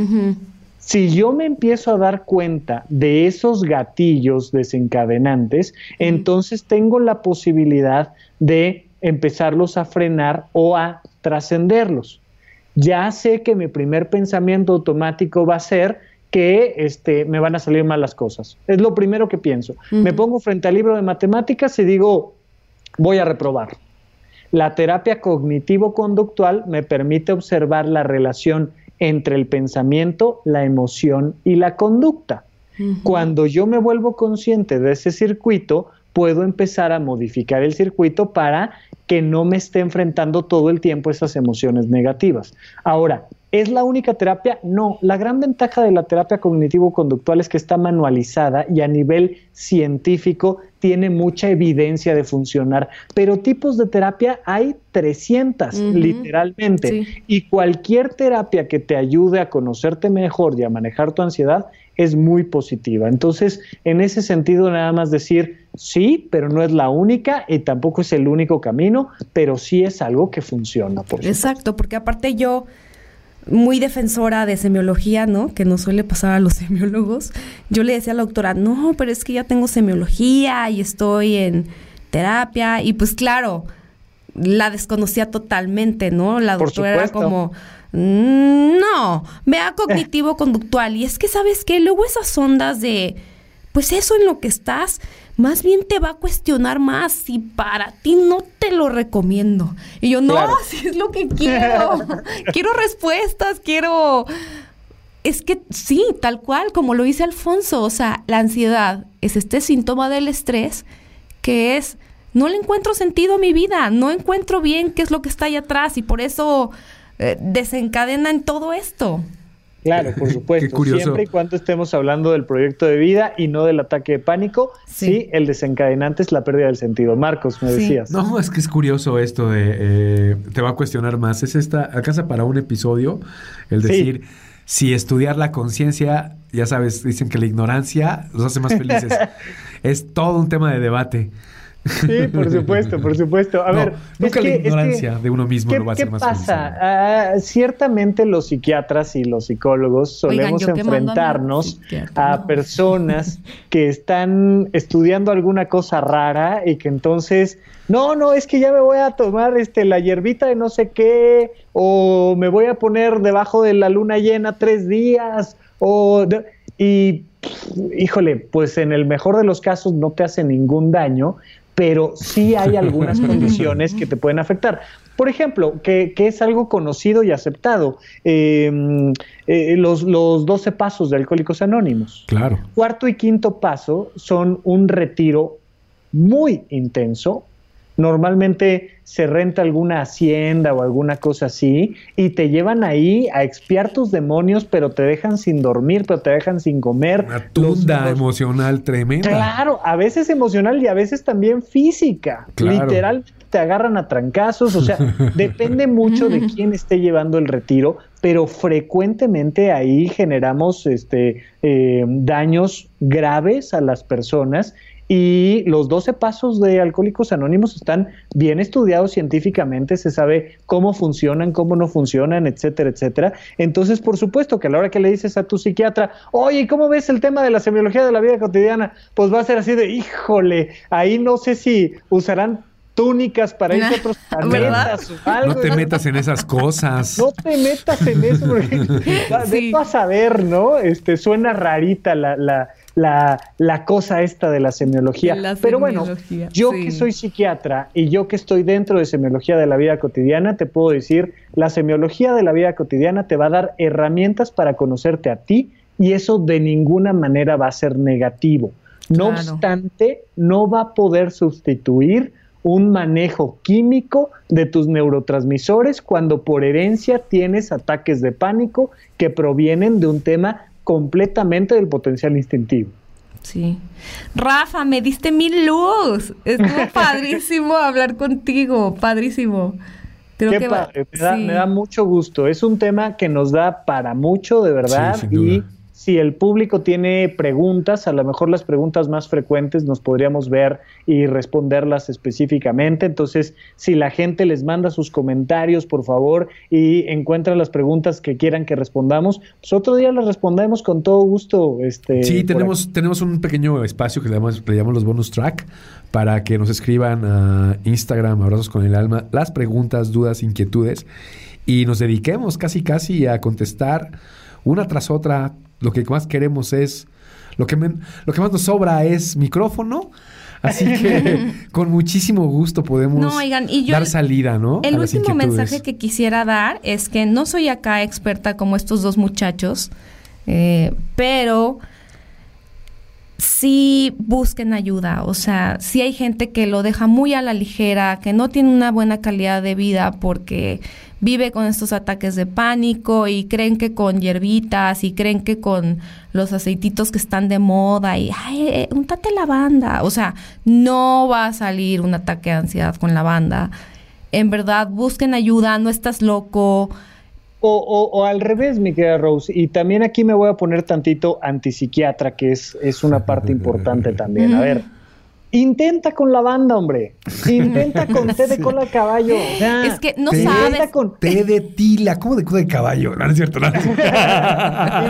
S3: Si yo me empiezo a dar cuenta de esos gatillos desencadenantes, entonces tengo la posibilidad de empezarlos a frenar o a trascenderlos. Ya sé que mi primer pensamiento automático va a ser que este, me van a salir mal las cosas. Es lo primero que pienso. Me pongo frente al libro de matemáticas y digo, voy a reprobar. La terapia cognitivo-conductual me permite observar la relación entre el pensamiento, la emoción y la conducta. Cuando yo me vuelvo consciente de ese circuito, puedo empezar a modificar el circuito para que no me esté enfrentando todo el tiempo esas emociones negativas. Ahora, ¿Es la única terapia? No. La gran ventaja de la terapia cognitivo-conductual es que está manualizada y a nivel científico tiene mucha evidencia de funcionar. Pero tipos de terapia hay 300, literalmente. Y cualquier terapia que te ayude a conocerte mejor y a manejar tu ansiedad es muy positiva. Entonces, en ese sentido, nada más decir sí, pero no es la única y tampoco es el único camino, pero sí es algo que funciona.
S1: Por Exacto, porque aparte yo muy defensora de semiología, ¿no? Que no suele pasar a los semiólogos. Yo le decía a la doctora, no, pero es que ya tengo semiología y estoy en terapia. Y pues claro, la desconocía totalmente, ¿no? La doctora era como, mm, no, vea cognitivo-conductual. Y es que, ¿sabes qué? Luego esas ondas de, pues eso en lo que estás más bien te va a cuestionar más y para ti no te lo recomiendo. Y yo, no, si es lo que quiero. quiero respuestas, quiero... Es que sí, tal cual, como lo dice Alfonso, o sea, la ansiedad es este síntoma del estrés que es, no le encuentro sentido a mi vida, no encuentro bien qué es lo que está ahí atrás y por eso eh, desencadena en todo esto.
S3: Claro, por supuesto. Siempre y cuando estemos hablando del proyecto de vida y no del ataque de pánico, sí, el desencadenante es la pérdida del sentido. Marcos, me decías.
S2: No, es que es curioso esto de. Eh, te va a cuestionar más. Es esta. Alcanza para un episodio el decir. Si estudiar la conciencia, ya sabes, dicen que la ignorancia los hace más felices. es todo un tema de debate.
S3: Sí, por supuesto, por supuesto. A ver,
S2: nunca la ignorancia de uno mismo no va a ser más
S3: pasa? Ah, ciertamente los psiquiatras y los psicólogos solemos enfrentarnos a, personas que están estudiando alguna cosa rara y que entonces, no, no, es que ya me voy a tomar este la hierbita de no sé qué o me voy a poner debajo de la luna llena tres días o y híjole, pues en el mejor de los casos no te hace ningún daño, pero sí hay algunas condiciones que te pueden afectar. Por ejemplo, que, es algo conocido y aceptado, em, eh, los, los 12 pasos de Alcohólicos Anónimos.
S2: Claro.
S3: Cuarto y quinto paso son un retiro muy intenso, normalmente se renta alguna hacienda o alguna cosa así y te llevan ahí a expiar tus demonios, pero te dejan sin dormir, pero te dejan sin comer.
S2: Una tunda emocional tremenda.
S3: Claro, a veces emocional y a veces también física. Literal, te agarran a trancazos, o sea, depende mucho de quién esté llevando el retiro, pero frecuentemente ahí generamos este, eh, daños graves a las personas y los 12 pasos de Alcohólicos Anónimos están bien estudiados científicamente, se sabe cómo funcionan, cómo no funcionan, etcétera, etcétera. Entonces, por supuesto que a la hora que le dices a tu psiquiatra, oye, ¿cómo ves el tema de la semiología de la vida cotidiana? Pues va a ser así de, híjole, ahí no sé si usarán túnicas para ir a otros planetas
S2: o algo. No te metas en esas cosas.
S3: No te metas en eso, porque sí. a saber, ¿no? Este, suena rarita la, la, la, la cosa esta de la semiología. Pero bueno, yo que soy psiquiatra y yo que estoy dentro de semiología de la vida cotidiana, te puedo decir, la semiología de la vida cotidiana te va a dar herramientas para conocerte a ti y eso de ninguna manera va a ser negativo. No obstante, no va a poder sustituir un manejo químico de tus neurotransmisores cuando por herencia tienes ataques de pánico que provienen de un tema completamente del potencial instintivo.
S1: Sí. Rafa, me diste mil luz. Estuvo padrísimo hablar contigo, padrísimo.
S3: Qué padre, me, da, mucho gusto. Es un tema que nos da para mucho, de verdad, y si el público tiene preguntas, a lo mejor las preguntas más frecuentes nos podríamos ver y responderlas específicamente. Entonces, si la gente les manda sus comentarios, por favor, y encuentra las preguntas que quieran que respondamos, pues otro día las respondemos con todo gusto. Este,
S2: sí, tenemos, tenemos un pequeño espacio que le llamamos, le llamamos los bonus track para que nos escriban a Instagram, abrazos con el alma, las preguntas, dudas, inquietudes y nos dediquemos casi casi a contestar una tras otra lo que más queremos es, lo que, lo que más nos sobra es micrófono, Así que con muchísimo gusto podemos
S1: No, oigan, y yo
S2: dar salida, ¿no?
S1: El
S2: a
S1: último mensaje que quisiera dar es que no soy acá experta como estos dos muchachos, eh, pero sí busquen ayuda. O sea, sí hay gente que lo deja muy a la ligera, que no tiene una buena calidad de vida porque vive con estos ataques de pánico y creen que con hierbitas y creen que con los aceititos que están de moda y, ay, eh, untate lavanda. O sea, no va a salir un ataque de ansiedad con lavanda. En verdad, busquen ayuda, no estás loco.
S3: O, o- o al revés, mi querida Rose. Y también aquí me voy a poner tantito antipsiquiatra, que es, es una parte importante también. A ver, intenta con la banda, hombre. Intenta con té de cola de caballo. O sea,
S1: Es que no
S2: Té-
S1: sabes.
S3: Intenta con,
S2: Té de tila, ¿cómo de cola de caballo? No, no es cierto, no. no es cierto.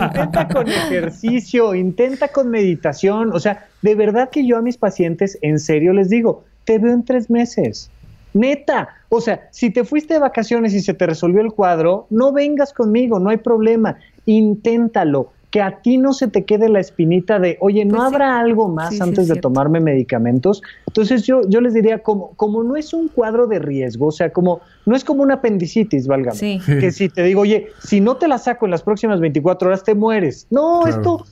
S3: intenta con ejercicio, intenta con meditación. O sea, de verdad que yo a mis pacientes, en serio les digo, te veo en tres meses. Neta, o sea, si te fuiste de vacaciones y se te resolvió el cuadro, no vengas conmigo, no hay problema. Inténtalo, que a ti no se te quede la espinita de, oye, ¿no
S1: Pues sí.
S3: habrá algo más
S1: Sí,
S3: antes
S1: es
S3: de
S1: cierto.
S3: tomarme medicamentos? Entonces yo, yo les diría, como, como no es un cuadro de riesgo, o sea, como no es como una apendicitis, válgame
S1: Sí.
S3: que si te digo, oye, si no te la saco en las próximas 24 horas, te mueres. No,
S2: Claro.
S3: esto,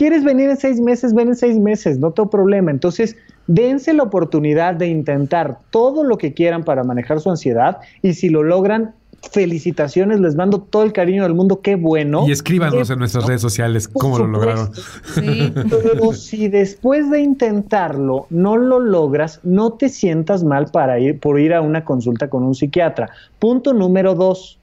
S3: quieres venir en seis meses, ven en seis meses, no tengo problema. Entonces, dense la oportunidad de intentar todo lo que quieran para manejar su ansiedad y si lo logran, felicitaciones, les mando todo el cariño del mundo, qué bueno.
S2: Y escríbanos
S3: Qué
S2: en nuestras redes sociales cómo lo lograron.
S1: Sí.
S3: Pero si después de intentarlo no lo logras, no te sientas mal para ir por ir a una consulta con un psiquiatra. Punto número dos.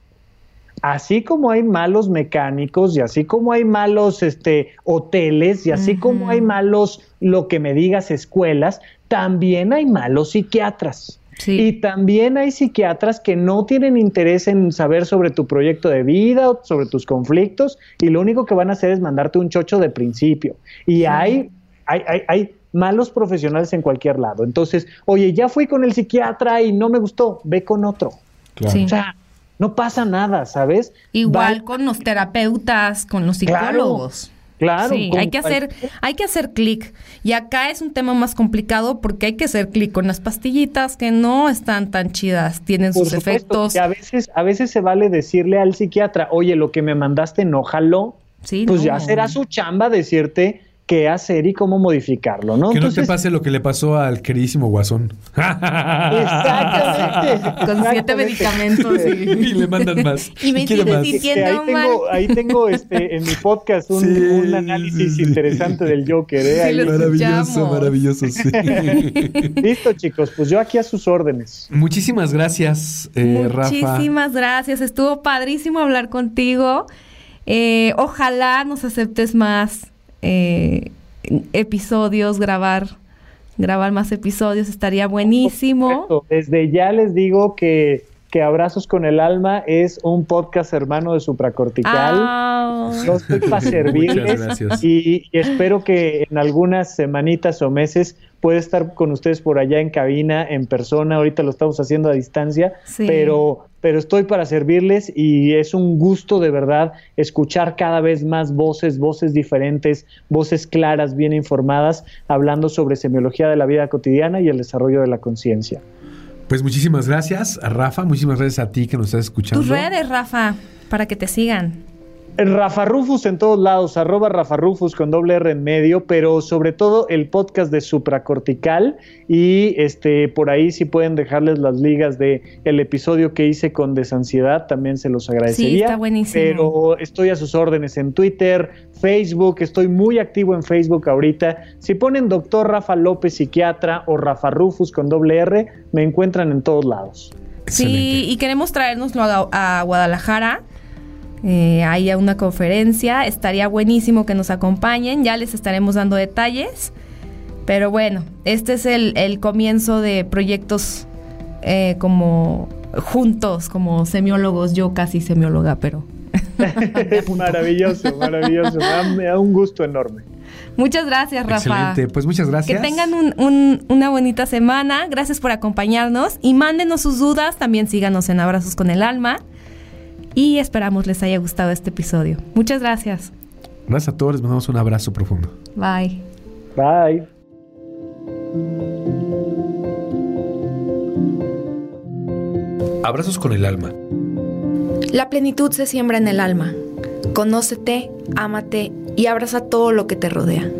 S3: Así como hay malos mecánicos y así como hay malos este, hoteles y así como hay malos, lo que me digas, escuelas, también hay malos psiquiatras.
S1: Sí.
S3: Y también hay psiquiatras que no tienen interés en saber sobre tu proyecto de vida o sobre tus conflictos y lo único que van a hacer es mandarte un chocho de principio. Y hay, hay, hay, hay malos profesionales en cualquier lado. Entonces, oye, ya fui con el psiquiatra y no me gustó, ve con otro.
S2: Claro.
S1: Sí.
S3: O sea, no pasa nada, ¿sabes?
S1: Igual
S3: Va-
S1: con los terapeutas, con los psicólogos.
S3: Claro.
S1: sí, hay que hacer, hay que hacer clic. Y acá es un tema más complicado porque hay que hacer clic con las pastillitas que no están tan chidas, tienen
S3: Por
S1: sus
S3: supuesto,
S1: efectos.
S3: que a veces, a veces se vale decirle al psiquiatra, oye, lo que me mandaste no jaló,
S1: Sí,
S3: pues
S1: no.
S3: ya será su chamba decirte qué hacer y cómo modificarlo, ¿no?
S2: Que no te pase lo que le pasó al queridísimo Guasón.
S3: Exactamente.
S1: Con siete medicamentos y...
S2: y le mandan más.
S1: Y me diciendo-
S3: Que ahí tengo, ahí tengo este, en mi podcast un,
S2: Sí,
S3: un análisis
S2: sí,
S3: interesante del Joker. ¿eh?
S1: Sí,
S2: Maravilloso, maravilloso, sí.
S3: Listo, chicos, pues yo aquí a sus órdenes.
S2: Muchísimas gracias, eh, Rafa.
S1: Muchísimas gracias. Estuvo padrísimo hablar contigo. Eh, ojalá nos aceptes más eh, episodios, grabar, grabar más episodios. Estaría buenísimo.
S3: Desde ya les digo que, que Abrazos con el Alma es un podcast hermano de Supracortical. Yo estoy para servirles y, y espero que en algunas semanitas o meses pueda estar con ustedes por allá en cabina, en persona. Ahorita lo estamos haciendo a distancia,
S1: Sí.
S3: pero, pero estoy para servirles y es un gusto de verdad escuchar cada vez más voces, voces diferentes, voces claras, bien informadas, hablando sobre semiología de la vida cotidiana y el desarrollo de la conciencia.
S2: Pues muchísimas gracias a Rafa, muchísimas gracias a ti que nos estás escuchando.
S1: tus redes, Rafa, para que te sigan.
S3: Rafa Rufus en todos lados, arroba Rafa Rufus con doble R en medio, pero sobre todo el podcast de Supracortical y este por ahí si pueden dejarles las ligas de el episodio que hice con desansiedad, también se los agradecería.
S1: está buenísimo.
S3: Pero estoy a sus órdenes en Twitter, Facebook, estoy muy activo en Facebook ahorita. Si ponen doctor Rafa López psiquiatra o Rafa Rufus con doble R, me encuentran en todos lados.
S2: Excelente.
S1: Sí, y queremos traernoslo a, a Guadalajara. Eh, ahí a una conferencia. Estaría buenísimo que nos acompañen. Ya les estaremos dando detalles. Pero bueno, este es el, el comienzo de proyectos eh, como juntos, como semiólogos. Yo casi semióloga, pero.
S3: maravilloso, maravilloso. Me da, me da un gusto enorme.
S1: Muchas gracias, Rafa.
S2: Excelente, pues muchas gracias.
S1: Que tengan un- un- una bonita semana. Gracias por acompañarnos y mándenos sus dudas. También síganos en Abrazos con el Alma y esperamos les haya gustado este episodio. Muchas gracias.
S2: Gracias a todos, les mandamos un abrazo profundo.
S1: Bye.
S3: Bye.
S2: Abrazos con el alma.
S1: La plenitud se siembra en el alma. Conócete, ámate y abraza todo lo que te rodea.